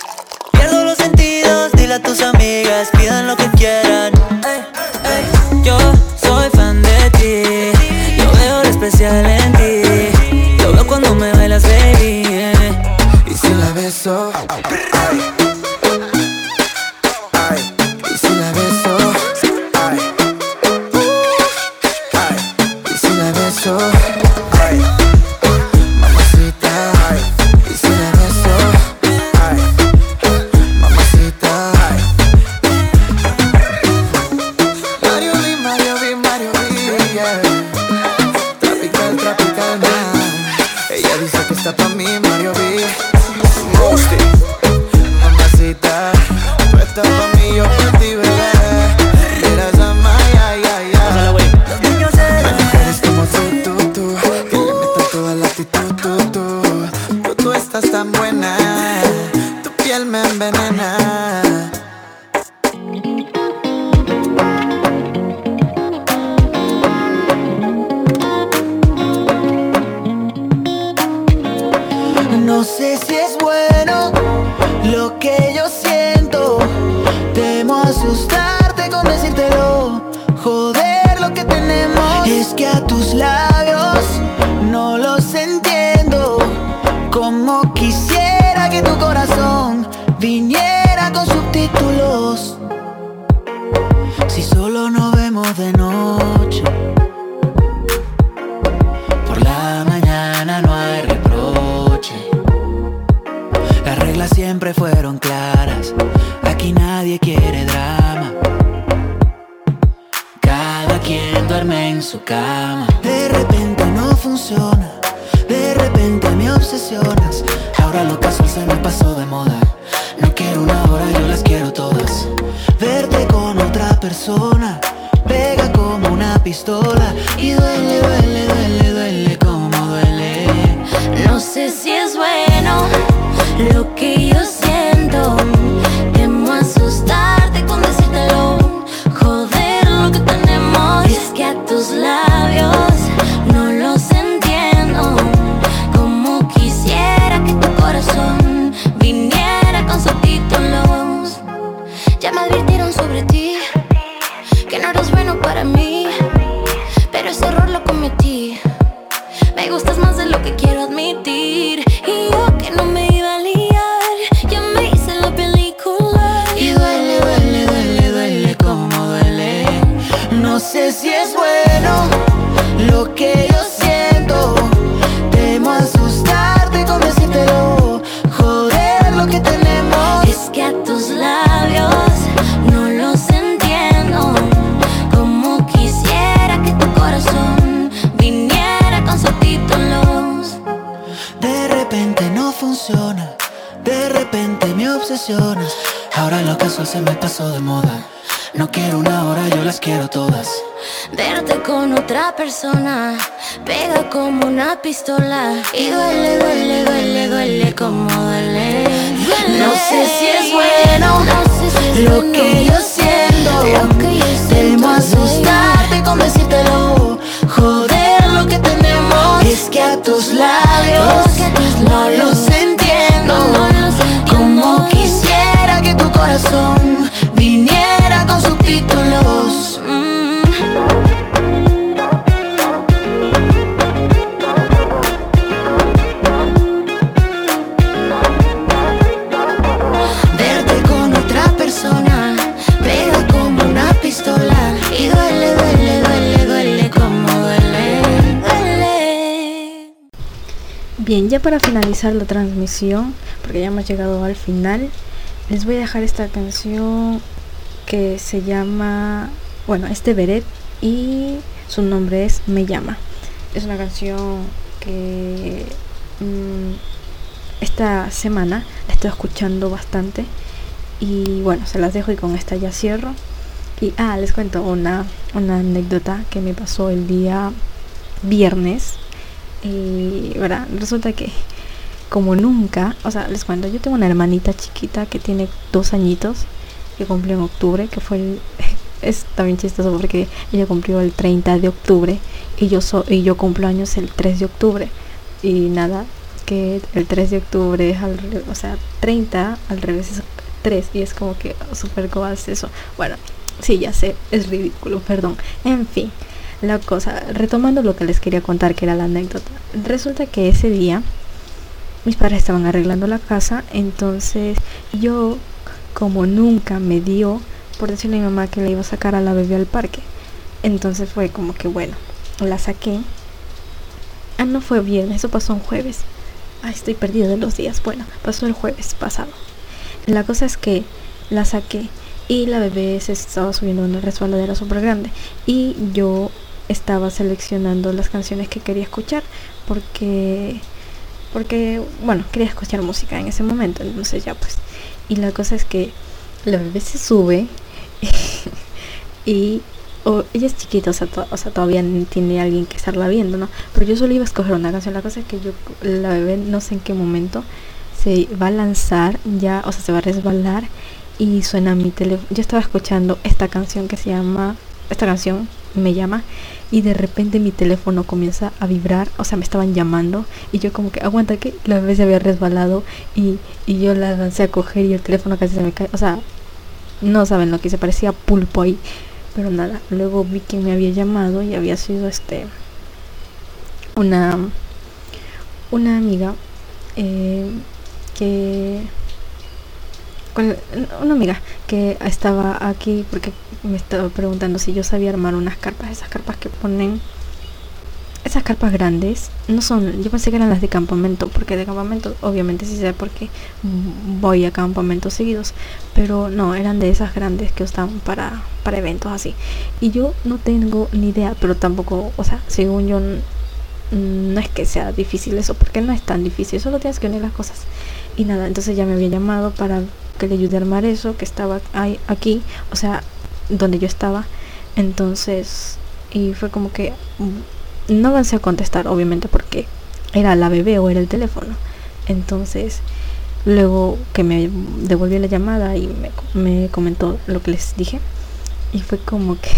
Pistola. Y duele, duele, duele, duele como duele. No sé si es bueno lo que yo siento. Temo asustarte con decírtelo. Joder lo que tenemos. Es que a tus labios no los entiendo. Como quisiera que tu corazón viniera con subtítulos. Bien, ya para finalizar la transmisión, porque ya hemos llegado al final, les voy a dejar esta canción que se llama, bueno, es de Beret y su nombre es Me llama. Es una canción que mm, esta semana la estoy escuchando bastante y bueno, se las dejo y con esta ya cierro. Y ah, les cuento una, una anécdota que me pasó el día viernes. Y ¿verdad? resulta que como nunca, o sea, les cuento, yo tengo una hermanita chiquita que tiene dos añitos, que cumplió en octubre, que fue el... Es también chistoso porque ella cumplió el 30 de octubre y yo, so, y yo cumplo años el 3 de octubre. Y nada, que el 3 de octubre es al revés, o sea, 30 al revés es 3 y es como que super coas eso. Bueno, sí, ya sé, es ridículo, perdón. En fin, la cosa, retomando lo que les quería contar, que era la anécdota. Resulta que ese día mis padres estaban arreglando la casa, entonces yo, como nunca me dio por decirle a mi mamá que le iba a sacar a la bebé al parque, entonces fue como que bueno, la saqué. Ah, no fue viernes, eso pasó un jueves. Ay, estoy perdida de los días. Bueno, pasó el jueves pasado. La cosa es que la saqué y la bebé se estaba subiendo una resbaladera súper grande y yo estaba seleccionando las canciones que quería escuchar porque porque bueno quería escuchar música en ese momento entonces ya pues y la cosa es que la bebé se sube y o ella es chiquita, o sea, o sea, todavía tiene alguien que estarla viendo, ¿no? Pero yo solo iba a escoger una canción. La cosa es que yo, la bebé, no sé en qué momento, se va a lanzar ya, o sea, se va a resbalar y suena mi teléfono. Yo estaba escuchando esta canción que se llama, esta canción me llama y de repente mi teléfono comienza a vibrar, o sea, me estaban llamando y yo como que aguanta que la bebé se había resbalado y, y yo la lancé a coger y el teléfono casi se me cae, o sea, no saben lo que se parecía pulpo ahí. Pero nada, luego vi que me había llamado y había sido este una una amiga eh, que con- una amiga que estaba aquí porque me estaba preguntando si yo sabía armar unas carpas, esas carpas que ponen esas carpas grandes no son, yo pensé que eran las de campamento, porque de campamento obviamente sí sé porque voy a campamentos seguidos, pero no, eran de esas grandes que usan para, para eventos así. Y yo no tengo ni idea, pero tampoco, o sea, según yo, no es que sea difícil eso, porque no es tan difícil, solo tienes que unir las cosas. Y nada, entonces ya me había llamado para que le ayude a armar eso, que estaba ahí, aquí, o sea, donde yo estaba. Entonces, y fue como que mm, no avancé a contestar, obviamente, porque era la bebé o era el teléfono. Entonces, luego que me devolvió la llamada y me, me comentó lo que les dije, y fue como que,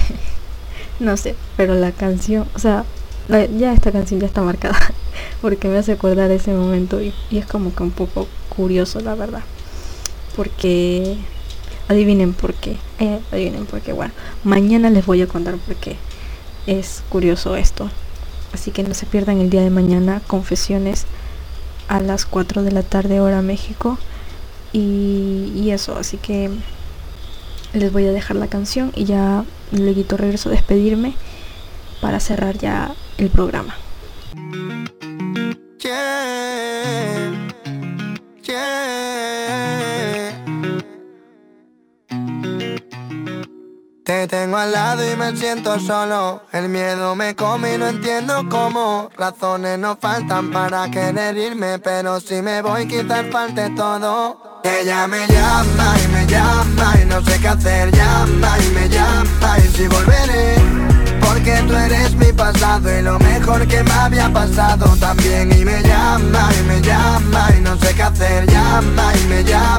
no sé, pero la canción, o sea, ya esta canción ya está marcada, porque me hace acordar ese momento y es como que un poco curioso, la verdad. Porque, adivinen por qué, eh, adivinen por qué, bueno, mañana les voy a contar por qué es curioso esto. Así que no se pierdan el día de mañana confesiones a las 4 de la tarde hora México. Y, eso, así que les voy a dejar la canción y ya luego regreso a despedirme para cerrar ya el programa. Te tengo al lado y me siento solo. El miedo me come y no entiendo cómo. Razones no faltan para querer irme, pero si me voy quizás falte todo. Ella me llama y me llama y no sé qué hacer. Llama y me llama y si volveré. Porque tú eres mi pasado y lo mejor que me había pasado también. Y me llama y me llama y no sé qué hacer. Llama y me llama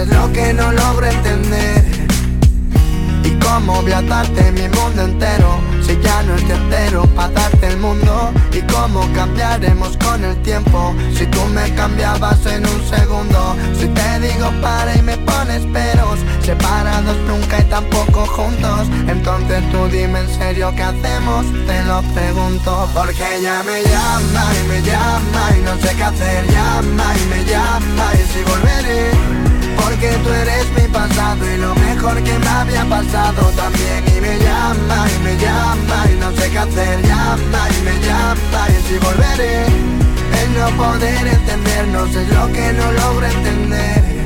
es lo que no logro entender. Y cómo voy a darte mi mundo entero si ya no es entero para darte el mundo. Y cómo cambiaremos con el tiempo si tú me cambiabas en un segundo. Si te digo para y me pones peros, separados nunca y tampoco juntos. Entonces tú dime en serio qué hacemos, te lo pregunto. Porque ella me llama y me llama y no sé qué hacer. Llama y me llama y si volveré. Porque tú eres mi pasado y lo mejor que me había pasado también. Y me llama y me llama y no sé qué hacer. Llama y me llama y si volveré. El no poder entendernos es lo que no logro entender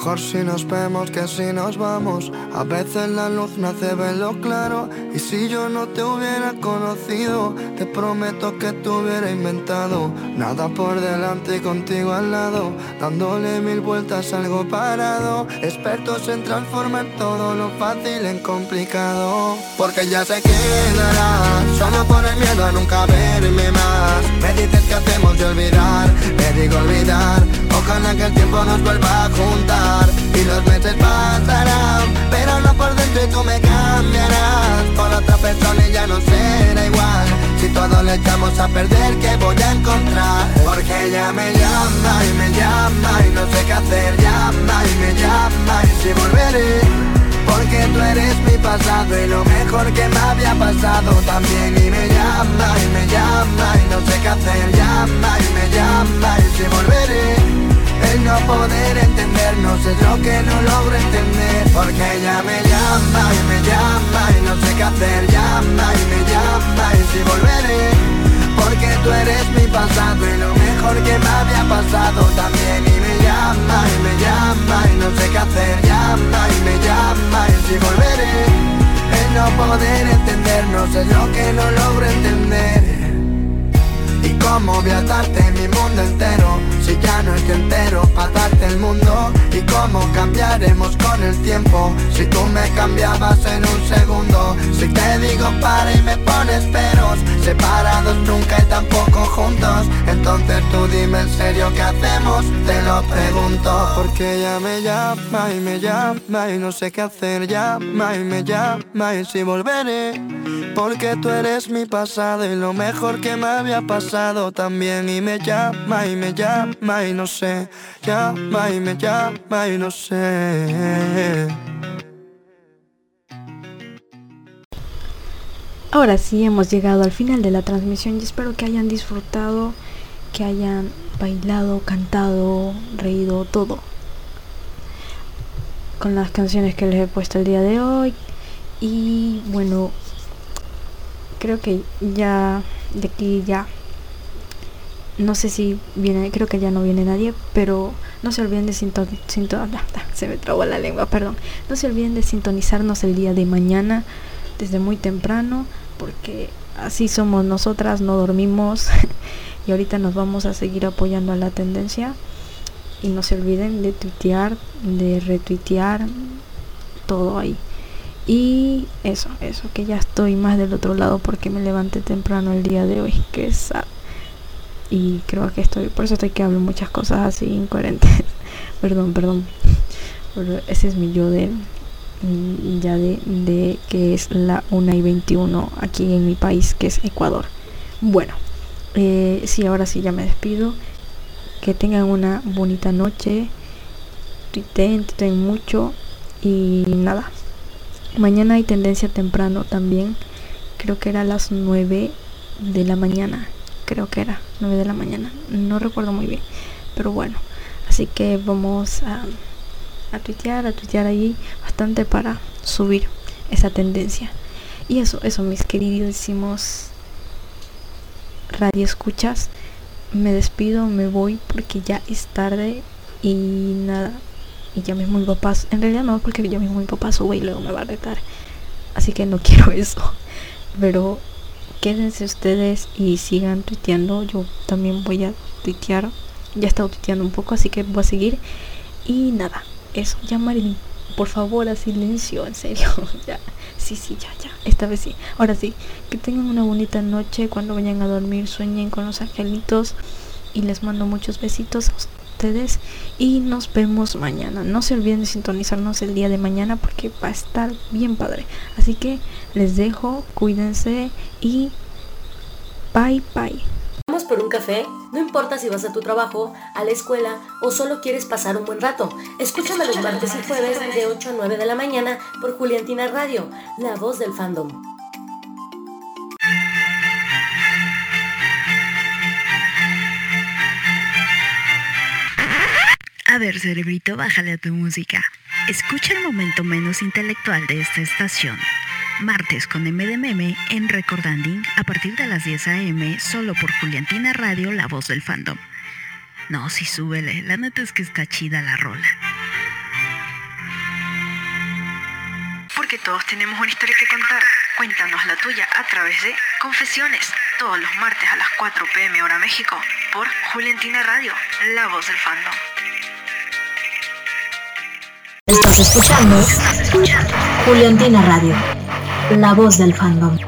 Mejor si nos vemos que si nos vamos. A veces la luz me hace verlo claro. Y si yo no te hubiera conocido, te prometo que te hubiera inventado. Nada por delante y contigo al lado. Dándole mil vueltas algo parado. Expertos en transformar todo lo fácil en complicado. Porque ya se quedará. Solo por el miedo a nunca verme más. Me dices que hacemos de olvidar. Me digo olvidar. Ojalá que el tiempo nos vuelva a juntar y los meses pasarán, pero no por dentro y tú me cambiarás por otra persona ya no será igual. Si todo le echamos a perder, ¿qué voy a encontrar? Porque ella me llama y me llama y no sé qué hacer, llama y me llama y si volveré. Porque tú eres mi pasado y lo mejor que me había pasado también Y me llama y me llama y no sé qué hacer Llama y me llama y si volveré el no poder entendernos es lo que no logro entender. Porque ella me llama y me llama y no sé qué hacer Llama y me llama y si volveré. Porque tú eres mi pasado y lo mejor que me había pasado. También Y me llama y me llama y no sé qué hacer Llama y me llama y si volveré. El no poder entendernos es lo que no logro entender y cómo voy a darte mi mundo entero. Si ya no es que entero para darte el mundo Y cómo cambiaremos con el tiempo Si tú me cambiabas en un segundo Si te digo para y me pones peros Separados nunca y tampoco juntos Entonces tú dime en serio qué hacemos Te lo pregunto. Porque ella me llama y me llama Y no sé qué hacer Llama y me llama y si volveré Porque tú eres mi pasado Y lo mejor que me había pasado también y me llama y me llama y no sé, llama y me llama y no sé. Ahora sí hemos llegado al final de la transmisión y espero que hayan disfrutado, que hayan bailado, cantado, reído, todo. Con las canciones que les he puesto el día de hoy. Y bueno, creo que ya de aquí ya no sé si viene, creo que ya no viene nadie, pero no se olviden de sintonizar, se me trabó la lengua, perdón. No se olviden de sintonizarnos el día de mañana desde muy temprano, porque así somos nosotras, no dormimos y ahorita nos vamos a seguir apoyando a la tendencia. Y no se olviden de tuitear, de retuitear, todo ahí. Y eso, eso, que ya estoy más del otro lado porque me levanté temprano el día de hoy, que es y creo que estoy, por eso estoy que hablo muchas cosas así incoherentes. perdón, perdón. Pero ese es mi yo de mm, ya de, de que es la 1 y 21 aquí en mi país que es Ecuador. Bueno, eh, sí, ahora sí ya me despido. Que tengan una bonita noche. Tuiten, tuiten mucho. Y nada. Mañana hay tendencia temprano también. Creo que era las 9 de la mañana. Creo que era 9 de la mañana. No recuerdo muy bien. Pero bueno. Así que vamos a, a tuitear, a tuitear ahí bastante para subir esa tendencia. Y eso, eso, mis queridísimos radio escuchas. Me despido, me voy porque ya es tarde y nada. Y ya mismo mi papá, en realidad no, porque ya mismo mi papá sube y luego me va a retar. Así que no quiero eso. Pero quédense ustedes y sigan tuiteando. Yo también voy a tuitear. Ya he estado tuiteando un poco, así que voy a seguir. Y nada, eso. Ya Marilyn, por favor, a silencio, en serio. ya. Sí, sí, ya, ya. Esta vez sí. Ahora sí. Que tengan una bonita noche. Cuando vayan a dormir, sueñen con los angelitos. Y les mando muchos besitos. Y nos vemos mañana. No se olviden de sintonizarnos el día de mañana porque va a estar bien padre. Así que les dejo. Cuídense. Y bye bye. ¿Vamos por un café? No importa si vas a tu trabajo, a la escuela o solo quieres pasar un buen rato. Escúchame los martes y jueves de 8 a 9 de la mañana por Juliantina Radio, la voz del fandom. A ver, cerebrito, bájale a tu música. Escucha el momento menos intelectual de esta estación. Martes con M de Meme en Recordanding a partir de las 10 a.m. solo por Juliantina Radio, la voz del fandom. No, sí, súbele. La neta es que está chida la rola. Porque todos tenemos una historia que contar. Cuéntanos la tuya a través de Confesiones, todos los martes a las 4 pm hora México, por Juliantina Radio, la voz del fandom. Estás escuchando Juliantina Radio, la voz del fandom.